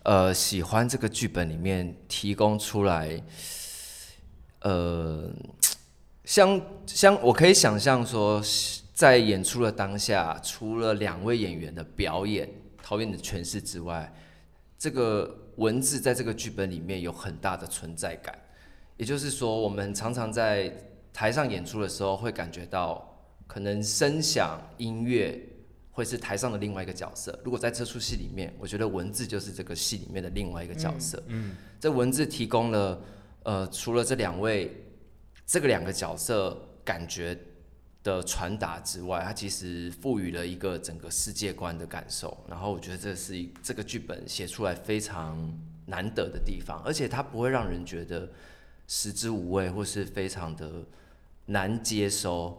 呃喜欢这个剧本里面提供出来，呃，像像我可以想象说，在演出的当下，除了两位演员的表演、导演的诠释之外，这个文字在这个剧本里面有很大的存在感。也就是说，我们常常在台上演出的时候，会感觉到可能声响、音乐会是台上的另外一个角色。如果在这出戏里面，我觉得文字就是这个戏里面的另外一个角色。嗯，这文字提供了呃，除了这两位这个两个角色感觉的传达之外，它其实赋予了一个整个世界观的感受。然后我觉得这是一这个剧本写出来非常难得的地方，而且它不会让人觉得食之无味或是非常的难接收。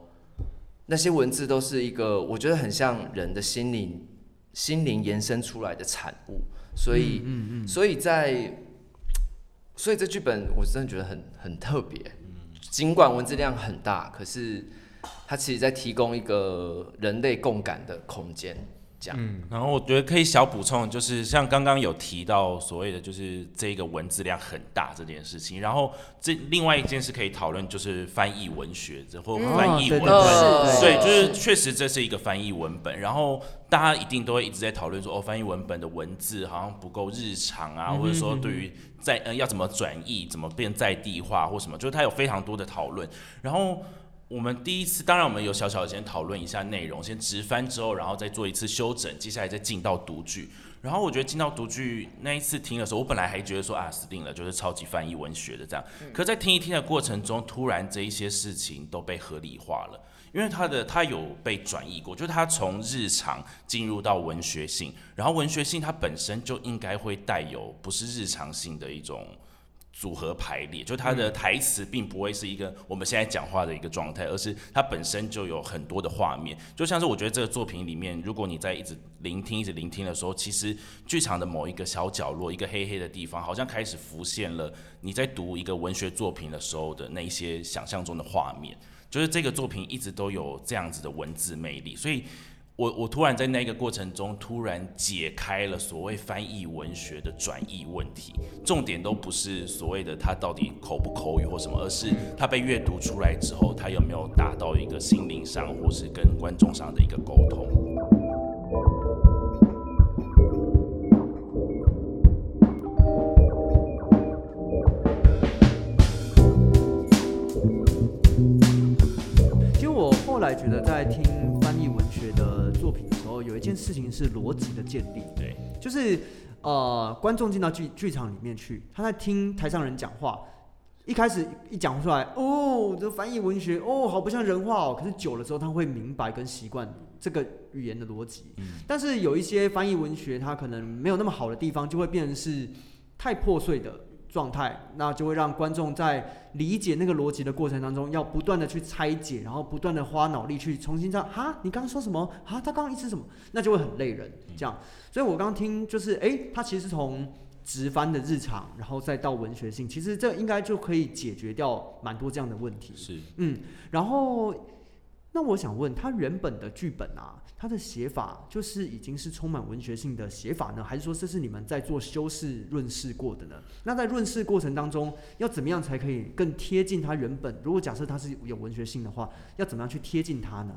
那些文字都是一个，我觉得很像人的心灵心灵延伸出来的产物，所以，嗯嗯，所以在，所以这剧本我真的觉得很很特别。尽管文字量很大，可是它其实在提供一个人类共感的空间。这样，嗯，然后我觉得可以小补充，就是像刚刚有提到所谓的就是这个文字量很大这件事情，然后这另外一件事可以讨论就是翻译文学这或翻译文对对本，对对，就是确实这是一个翻译文本，然后大家一定都会一直在讨论说，哦，翻译文本的文字好像不够日常啊，或者说对于在呃要怎么转译，怎么变在地化或什么，就是它有非常多的讨论，然后。我们第一次，当然我们有小小的先讨论一下内容，先直翻之后，然后再做一次修整，接下来再进到读剧。然后我觉得进到读剧那一次听的时候，我本来还觉得说啊死定了，就是超级翻译文学的这样。可在听一听的过程中，突然这一些事情都被合理化了，因为它的它有被转译过，就是它从日常进入到文学性，然后文学性它本身就应该会带有不是日常性的一种。组合排列，就它的台词并不会是一个我们现在讲话的一个状态，而是它本身就有很多的画面。就像是我觉得这个作品里面，如果你在一直聆听、一直聆听的时候，其实剧场的某一个小角落、一个黑黑的地方，好像开始浮现了你在读一个文学作品的时候的那一些想象中的画面。就是这个作品一直都有这样子的文字魅力，所以。我我突然在那个过程中，突然解开了所谓翻译文学的转译问题。重点都不是所谓的它到底口不口语或什么，而是它被阅读出来之后，它有没有达到一个心灵上或是跟观众上的一个沟通。其实我后来觉得，在听有一件事情是逻辑的建立。对，就是呃，观众进到剧剧场里面去，他在听台上人讲话，一开始一讲出来，哦，这翻译文学，哦，好不像人话哦。可是久了之后，他会明白跟习惯这个语言的逻辑。但是有一些翻译文学，它可能没有那么好的地方，就会变成是太破碎的状态，那就会让观众在理解那个逻辑的过程当中，要不断的去拆解，然后不断的花脑力去重新这样，哈，你刚刚说什么？哈，他刚刚意思什么？那就会很累人，这样。所以我刚刚听就是，诶，他其实从直翻的日常，然后再到文学性，其实这应该就可以解决掉蛮多这样的问题。是嗯，然后那我想问，他原本的剧本啊，他的写法就是已经是充满文学性的写法呢，还是说这是你们在做修饰润饰过的呢？那在润饰过程当中，要怎么样才可以更贴近他原本？如果假设他是有文学性的话，要怎么样去贴近他呢？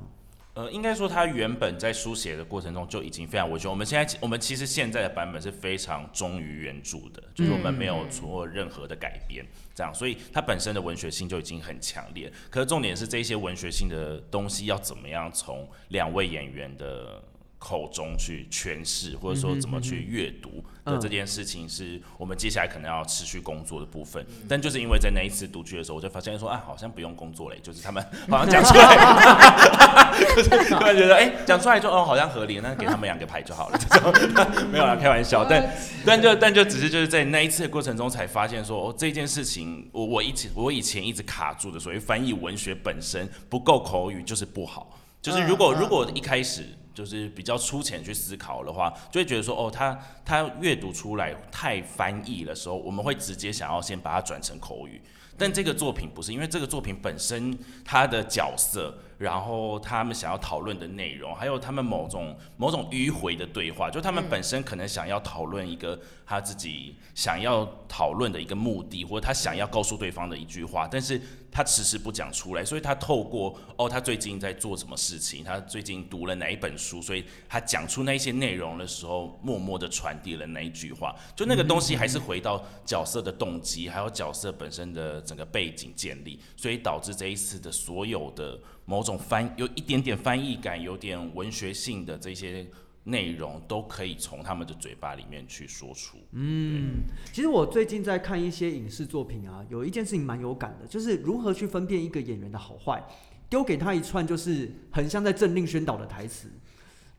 呃，应该说他原本在书写的过程中就已经非常文学。我们现在我们其实现在的版本是非常忠于原著的，就是我们没有做任何的改编，这样，所以它本身的文学性就已经很强烈。可是重点是这些文学性的东西要怎么样从两位演员的口中去诠释，或者说怎么去阅读的这件事情，是我们接下来可能要持续工作的部分。但就是因为在那一次读剧的时候，我就发现说，啊，好像不用工作嘞，就是他们 好像讲出来，就是突然觉得，哎、讲出来就哦，好像合理，那给他们两个牌就好了。这种 没有啦，开玩笑，但 但就但就只是就是在那一次的过程中才发现说，哦，这件事情我我以前我以前一直卡住的，所谓翻译文学本身不够口语就是不好。就是如果、如果一开始就是比较粗浅去思考的话，就会觉得说，哦，他他阅读出来太翻译的时候，我们会直接想要先把它转成口语。但这个作品不是，因为这个作品本身它的角色，然后他们想要讨论的内容，还有他们某种某种迂回的对话，就他们本身可能想要讨论一个他自己想要讨论的一个目的，或者他想要告诉对方的一句话，但是他迟迟不讲出来，所以他透过哦，他最近在做什么事情，他最近读了哪一本书，所以他讲出那一些内容的时候，默默的传递了那一句话，就那个东西还是回到角色的动机，还有角色本身的整个背景建立，所以导致这一次的所有的某种翻有一点点翻译感，有点文学性的这些内容，都可以从他们的嘴巴里面去说出。嗯其实我最近在看一些影视作品啊，有一件事情蛮有感的，就是如何去分辨一个演员的好坏。丢给他一串就是很像在政令宣导的台词，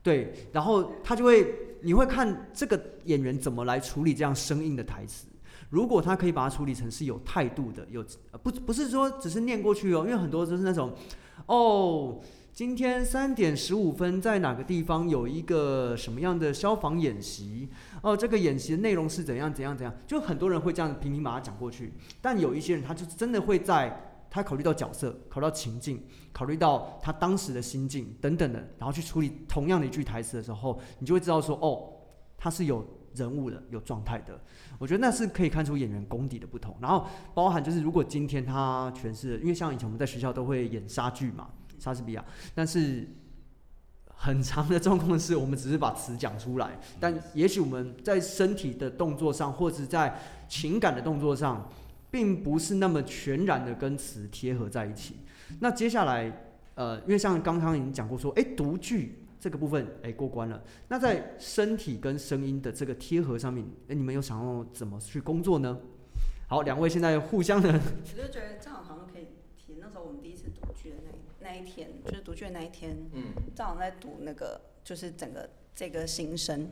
对，然后他就会，你会看这个演员怎么来处理这样生硬的台词。如果他可以把它处理成是有态度的，有不不是说只是念过去哦，因为很多就是那种，哦，今天三点十五分在哪个地方有一个什么样的消防演习？哦，这个演习的内容是怎样怎样怎样，就很多人会这样平平把它讲过去，但有一些人他就真的会在他考虑到角色、考虑到情境、考虑到他当时的心境等等的，然后去处理同样的一句台词的时候，你就会知道说，哦，他是有人物的、有状态的。我觉得那是可以看出演员功底的不同，然后包含就是如果今天他诠释，因为像以前我们在学校都会演莎剧嘛，莎士比亚，但是很长的状况是我们只是把词讲出来，但也许我们在身体的动作上，或者在情感的动作上，并不是那么全然的跟词贴合在一起。那接下来，呃，因为像刚刚已经讲过说，诶，读剧这个部分，哎，过关了。那在身体跟声音的这个贴合上面，哎，你们有想要怎么去工作呢？好，两位现在互相的，我就觉得正好好像可以提。那时候我们第一次读剧的那一那一天，就是读剧的那一天，嗯，正好在读那个，就是整个这个新生，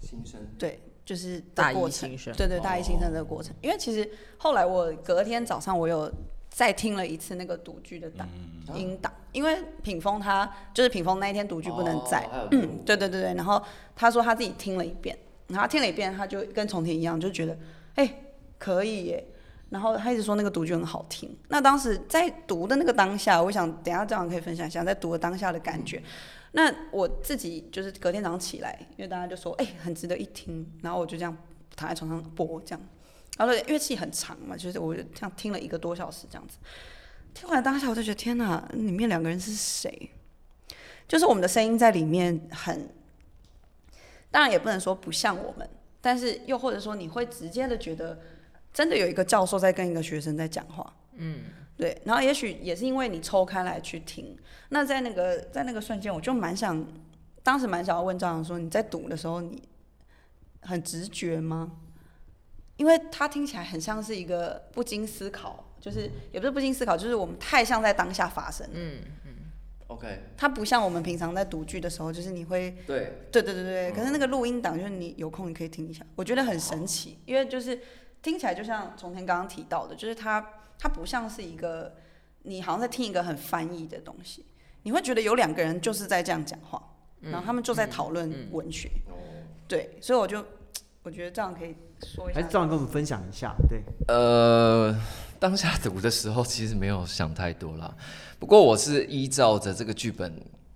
新生对，就是的大一新生，对对，大一新生这个过程。因为其实后来我隔天早上我有再听了一次那个读剧的档嗯音档，因为品峰他就是品峰那一天独剧不能在，哦嗯，对对对对，然后他说他自己听了一遍，然后他听了一遍，他就跟从前一样，就觉得哎、可以耶。然后他一直说那个独剧很好听。那当时在读的那个当下，我想等一下这样可以分享一下在读的当下的感觉。那我自己就是隔天早上起来，因为大家就说哎、很值得一听，然后我就这样躺在床上播这样。然后因为戏很长嘛，就是我就这样听了一个多小时这样子。听完当下我就觉得天哪，里面两个人是谁？就是我们的声音在里面很，当然也不能说不像我们，但是又或者说你会直接的觉得，真的有一个教授在跟一个学生在讲话，嗯，对，然后也许也是因为你抽开来去听，那在那个在那个瞬间，我就蛮想，当时蛮想要问赵阳说，你在读的时候，你很直觉吗？因为他听起来很像是一个不经思考，就是也不是不经思考，就是我们太像在当下发生，嗯嗯，OK，它不像我们平常在读剧的时候，就是你会对，对对对对，可是那个录音档就是你有空你可以听一下，我觉得很神奇，因为就是听起来就像从前刚刚提到的，就是它它不像是一个你好像在听一个很翻译的东西，你会觉得有两个人就是在这样讲话，然后他们就在讨论文学，对，所以我就我觉得这样可以说一下。还是，这样跟我们分享一下，对，呃，当下读的时候其实没有想太多啦，不过我是依照着这个剧本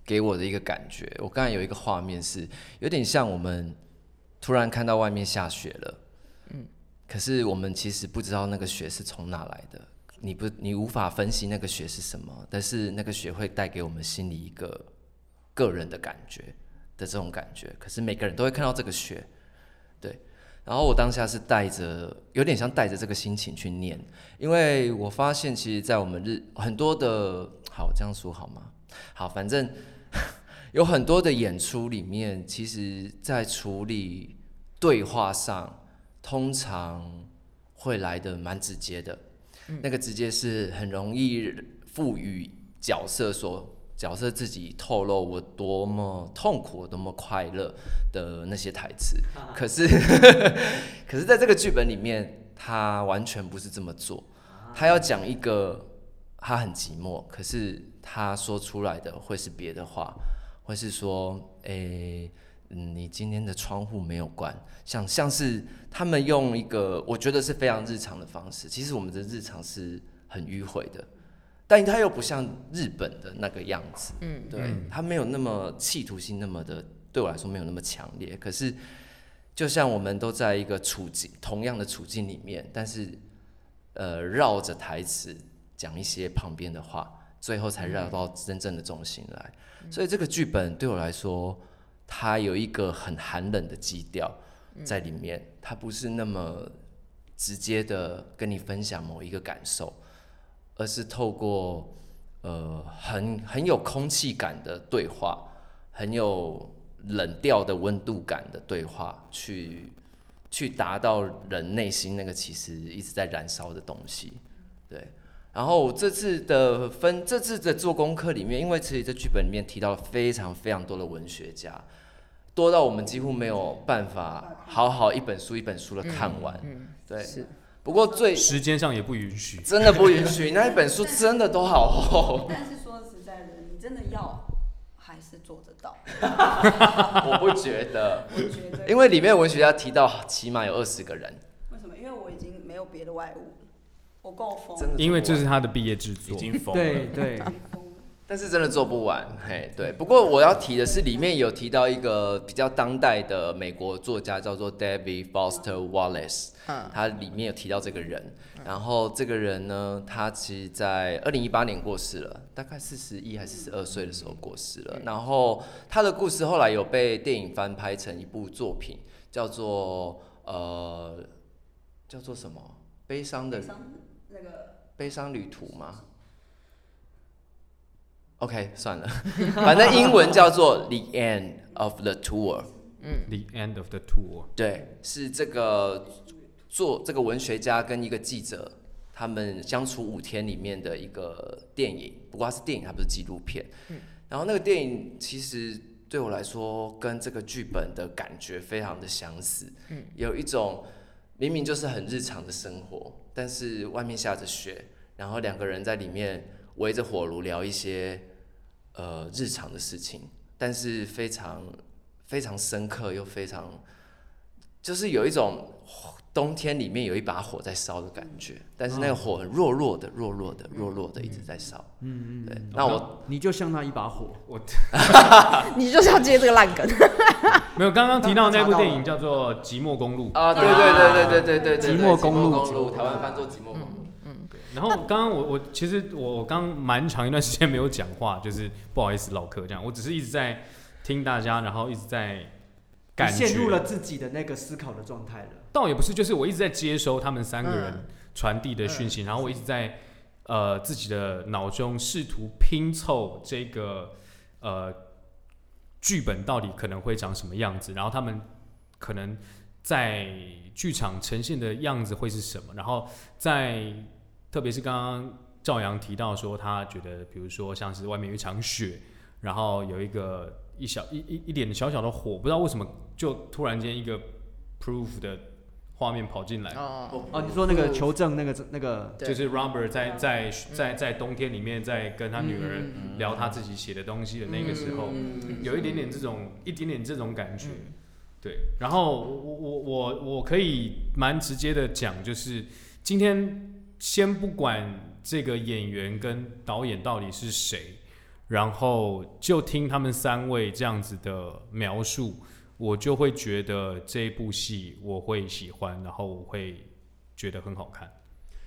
给我的一个感觉，我刚才有一个画面是有点像我们突然看到外面下雪了，嗯，可是我们其实不知道那个雪是从哪来的，你不你无法分析那个雪是什么，但是那个雪会带给我们心里一个个人的感觉的这种感觉，可是每个人都会看到这个雪，对。然后我当下是带着有点像带着这个心情去念，因为我发现其实，在我们日很多的，好这样说好吗？好，反正 有很多的演出里面，其实在处理对话上，通常会来的蛮直接的。那个直接是很容易赋予角色所角色自己透露我多么痛苦、多么快乐的那些台词。可是，可是在这个剧本里面，他完全不是这么做。他要讲一个他很寂寞，可是他说出来的会是别的话，会是说，诶、嗯，你今天的窗户没有关，像像是他们用一个我觉得是非常日常的方式。其实我们的日常是很迂回的，但他又不像日本的那个样子，嗯，对，他没有那么企图心那么的，对我来说没有那么强烈。可是，就像我们都在一个处境同样的处境里面，但是呃绕着台词讲一些旁边的话，最后才绕到真正的中心来。所以这个剧本对我来说，它有一个很寒冷的基调在里面，它不是那么直接的跟你分享某一个感受，而是透过呃很很有空气感的对话，很有冷调的温度感的对话，去去达到人内心那个其实一直在燃烧的东西，对。然后这次的分，这次的做功课里面，因为其实这剧本里面提到了非常非常多的文学家，多到我们几乎没有办法好好一本书一本书的看完。对，是。不过最时间上也不允许。真的不允许，那一本书真的都好厚。但是说实在的，你真的要还是做得到？我不觉得，我觉得，因为里面文学家提到起码有二十个人，为什么？因为我已经没有别的外物，我够疯了。真的，因为这是他的毕业制作已。经疯了。对对，但是真的做不完，嘿，对。不过我要提的是，里面有提到一个比较当代的美国作家，叫做 David Foster Wallace，嗯他里面有提到这个人。然后这个人呢，他其实在二零一八年过世了，大概四十一还是四十二岁的时候过世了。然后他的故事后来有被电影翻拍成一部作品，叫做呃，叫做什么？悲伤的那个悲伤旅途吗？OK，算了，反正英文叫做 The End of the Tour。嗯 The end of the tour。对，是这个做这个文学家跟一个记者他们相处五天里面的一个电影，不过它是电影，它不是纪录片。嗯然后那个电影其实对我来说跟这个剧本的感觉非常的相似，嗯有一种明明就是很日常的生活，但是外面下着雪，然后两个人在里面围着火炉聊一些呃日常的事情但是非常非常深刻又非常就是有一种冬天里面有一把火在烧的感觉但是那个火很弱弱的弱弱的弱弱的一直在烧。嗯嗯对那我你就像那一把火。我 你就是要接这个烂梗。没有刚刚提到那部电影叫做寂寞公路。啊对对对对对对对寂寞公路。台湾翻做寂寞公路。然后刚刚我我其实我我刚蛮长一段时间没有讲话，就是不好意思唠嗑这样，我只是一直在听大家，然后一直在感觉陷入了自己的那个思考的状态了。倒也不是，就是我一直在接收他们三个人嗯传递的讯息，然后我一直在呃自己的脑中试图拼凑这个呃剧本到底可能会长什么样子，然后他们可能在剧场呈现的样子会是什么，然后在特别是刚刚赵阳提到说，他觉得比如说像是外面有一场雪，然后有一个一小一一一点小小的火，不知道为什么就突然间一个 proof 的画面跑进来，哦，哦，你说那个求证那个那个，就是 Robert 在在在在冬天里面在跟他女儿嗯聊他自己写的东西的那个时候，嗯有一点点这种一点点这种感觉。嗯。对，然后我我我我可以蛮直接的讲，就是今天先不管这个演员跟导演到底是谁，然后就听他们三位这样子的描述，我就会觉得这一部戏我会喜欢，然后我会觉得很好看。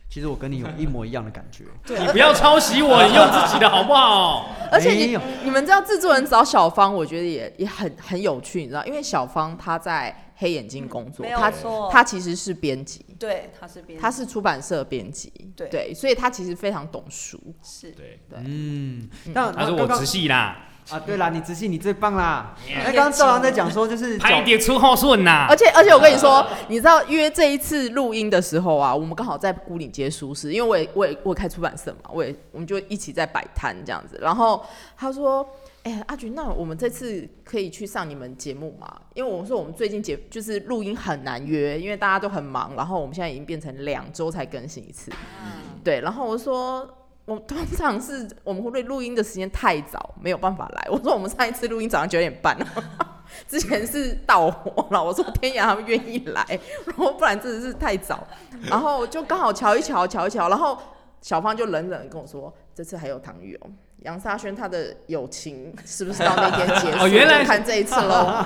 其实我跟你有一模一样的感觉。对，你不要抄袭我，你用自己的好不好？而且你你们知道制作人找小芳，我觉得也也很很有趣，你知道，因为小芳她在黑眼睛工作，没有她错。她其实是编辑，对，他是编，他是出版社编辑，对。所以他其实非常懂书。是。对，对，嗯，嗯。那他说我直系啦，啊，对啦，你直系你最棒啦。那刚刚赵阳在讲说，就是拍角点出后顺呐。而。且而且我跟你说，你知道约这一次录音的时候啊，我们刚好在孤岭街书市，因为我也我也我也开出版社嘛，我也我们就一起在摆摊这样子。然后他说：“哎、阿菊，那我们这次可以去上你们节目吗？因为我说我们最近节就是录音很难约，因为大家都很忙，然后我们现在已经变成两周才更新一次。嗯对，然后我说。”我 通常是我们会不会录音的时间太早，没有办法来。我说我们上一次录音早上九点半，之前是到火了，我说天涯他们愿意来，然后不然真的是太早，然后就刚好瞧一瞧，瞧一瞧，然后小芳就冷冷地跟我说，这次还有唐玉哦，杨沙轩他的友情是不是到那天结束？哦原来就看这一次喽。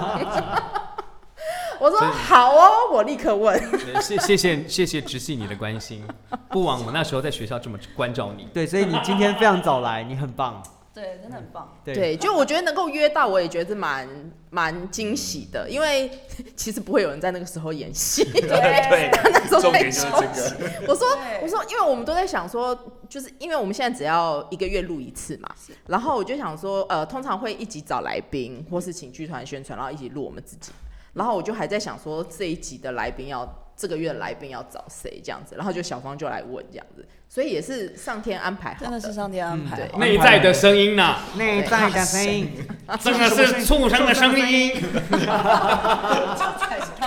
我说好哦，我立刻问。对谢谢谢谢谢直系你的关心，不枉我那时候在学校这么关照你。对，所以你今天非常早来，你很棒。对，真的很棒。对，对，就我觉得能够约到，我也觉得蛮蛮惊喜的，因为 其实不会有人在那个时候演戏。对，那时候在重点就是休这息个。我说我说，因为我们都在想说，就是因为我们现在只要一个月录一次嘛，然后我就想说，呃，通常会一起找来宾，或是请剧团宣传，然后一起录我们自己。然后我就还在想说，这一集的来宾要这个月的来宾要找谁这样子，然后就小芳就来问这样子，所以也是上天安排好真的是上天安排。内在的声音呐、内在的声音，真 的是畜生的声音，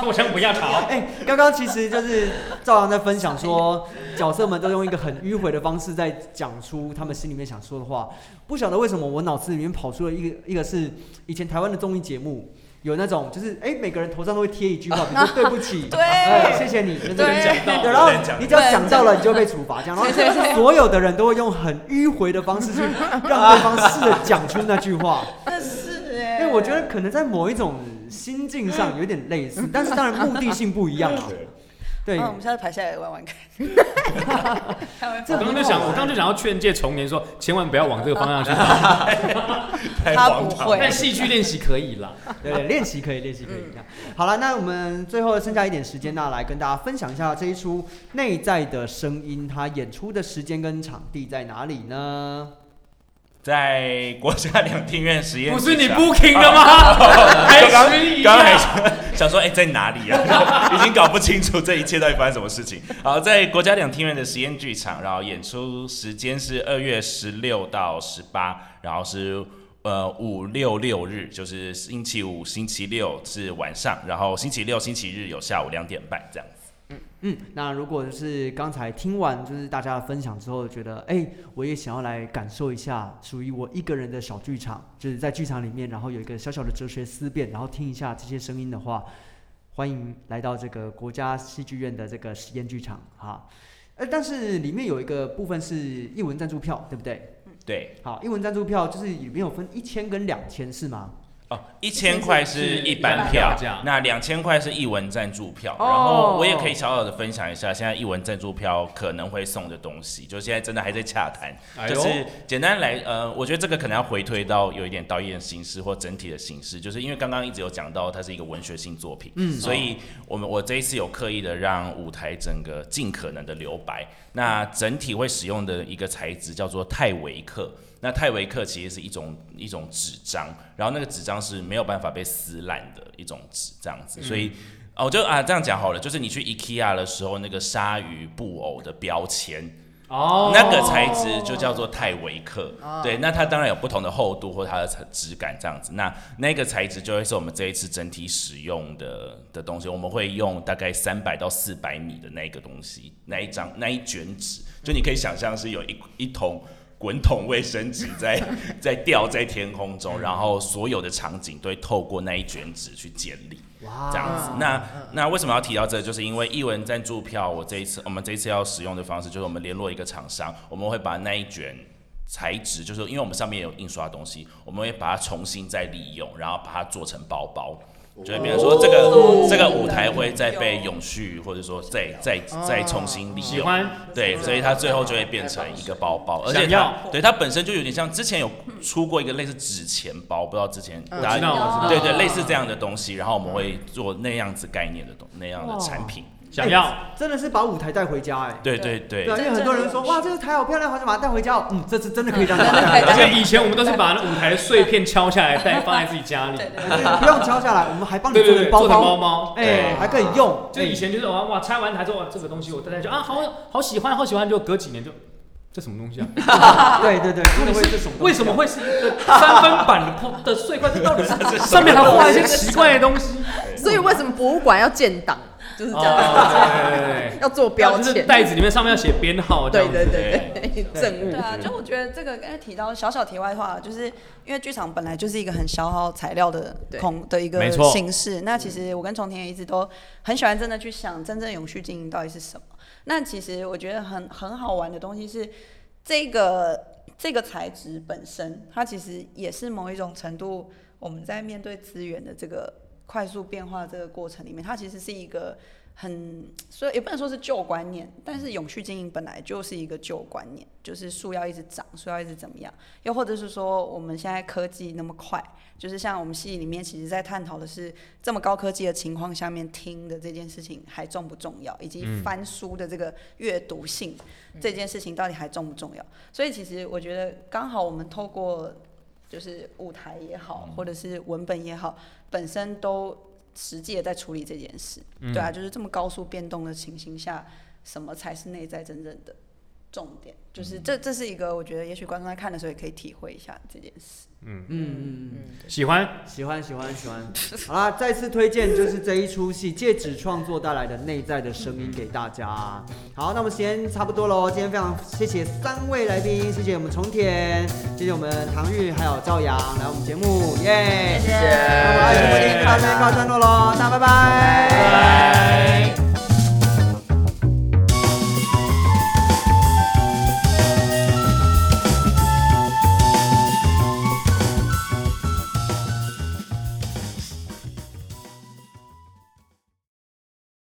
畜生不要吵。哎，刚刚其实就是赵阳在分享说，角色们都用一个很迂回的方式在讲出他们心里面想说的话。不晓得为什么我脑子里面跑出了一个，一个是以前台湾的综艺节目。有那种就是哎、每个人头上都会贴一句话，比如说对不起，对。呃谢谢你，就是对讲到对，然后你只要讲到。了，你就会被处罚，这样，然后 所有的人都会用很迂回的方式去让对方试着讲出那句话。那是哎，因为我觉得可能在某一种心境上有点类似，但是当然目的性不一样啊。对嗯，我们下次排下来玩玩看。我刚刚就想，我刚刚就想要劝诫重年说，千万不要往这个方向去。他不会但戏剧练习可以啦。对对，练习可以，练习可以。嗯这样好了，那我们最后剩下一点时间呢，来跟大家分享一下这一出《内在的声音》，它演出的时间跟场地在哪里呢？在国家两厅院实验不是你剧场 booking 的吗？还刚迟疑刚刚还啊想说，哎、在哪里啊？已经搞不清楚这一切到底发生什么事情。好，在国家两厅院的实验剧场，然后演出时间是二月十六到十八，然后是呃五六六日，就是星期五、星期六是晚上，然后星期六、星期日有下午两点半这样子。嗯，那如果就是刚才听完就是大家的分享之后，觉得哎、我也想要来感受一下属于我一个人的小剧场，就是在剧场里面，然后有一个小小的哲学思辨，然后听一下这些声音的话，欢迎来到这个国家戏剧院的这个实验剧场哈。呃，但是里面有一个部分是译文赞助票，对不对？对，好，译文赞助票就是里面有分一千跟两千是吗？哦，一千块是一般票那两千块是一文赞助票。哦然后我也可以小小的分享一下，现在一文赞助票可能会送的东西，就现在真的还在洽谈。哎就是简单来，呃，我觉得这个可能要回推到有一点导演形式或整体的形式，就是因为刚刚一直有讲到它是一个文学性作品，嗯所以我们我这一次有刻意的让舞台整个尽可能的留白，那整体会使用的一个材质叫做泰维克。那泰维克其实是一种一种纸张，然后那个纸张是没有办法被撕烂的一种纸，这样子，所以。哦，我就啊这样讲好了，就是你去 IKEA 的时候，那个鲨鱼布偶的标签，哦那个材质就叫做泰维克，哦对，那它当然有不同的厚度或它的质感这样子。那那个材质就会是我们这一次整体使用的的东西，我们会用大概三百到四百米的那个东西，那一张那一卷纸，就你可以想象是有一一桶。滚筒卫生纸 在在吊在天空中，然后所有的场景都会透过那一卷纸去建立。哇这样子。那那为什么要提到这个？就是因为艺文赞助票，我这一次我们这一次要使用的方式，就是我们联络一个厂商，我们会把那一卷材质，就是因为我们上面有印刷的东西，我们会把它重新再利用，然后把它做成包包。就会变成说，这个这个舞台会再被永续，或者说再再再重新利用。喜欢对，所以它最后就会变成一个包包，而且它对它本身就有点像之前有出过一个类似纸钱包，不知道之前嗯大家对对类似这样的东西，然后我们会做那样子概念的东那样的产品。想要真的是把舞台带回家哎。对对对因为很多人说哇，这个台好漂亮，好想把它带回家哦。嗯，这次真的可以让大家真的可以带回家而且以前我们都是把那舞台的碎片敲下来，带放在自己家里。不用敲下来，我们还帮你做成包做成包包，包。哎，对还可以用。就以前就是哇哇拆完台之后，这个东西我大家就啊好好喜欢好喜欢，就隔几年就这什么东西啊？对对对，真的会这。为什么会是一个三分板的破的碎块？这到底是上面还画一些奇怪的东西？所以为什么博物馆要建档，就是这样，哦对对对要做标就是签。袋子里面上面要写编号，这对样子对对对，证物对。啊，就我觉得这个刚才提到小小题外话，就是因为剧场本来就是一个很消耗材料的对空的一个错形式。那其实我跟重田也一直都很喜欢真的去想真正永续经营到底是什么。那其实我觉得很很好玩的东西是这个这个材质本身，它其实也是某一种程度我们在面对资源的这个快速变化这个过程里面，它其实是一个很，所以也不能说是旧观念，但是永续经营本来就是一个旧观念，就是树要一直长，树要一直怎么样，又或者是说我们现在科技那么快，就是像我们系里面其实在探讨的是这么高科技的情况下面听的这件事情还重不重要，以及翻书的这个阅读性、这件事情到底还重不重要？所以其实我觉得刚好我们透过就是舞台也好，或者是文本也好，本身都实际的在处理这件事。对啊，就是这么高速变动的情形下，什么才是内在真正的重点？就是这这是一个我觉得也许观众在看的时候也可以体会一下这件事。嗯。嗯嗯，喜欢？喜欢喜欢喜欢。好啦，再次推荐就是这一出戏借纸创作带来的内在的声音给大家。好，那我们时间差不多喽，今天非常谢谢三位来宾，谢谢我们重田，谢谢我们唐玉还有赵阳来我们节目，耶、谢谢。那我们爱情不停到这边告一段落喽，大家拜拜。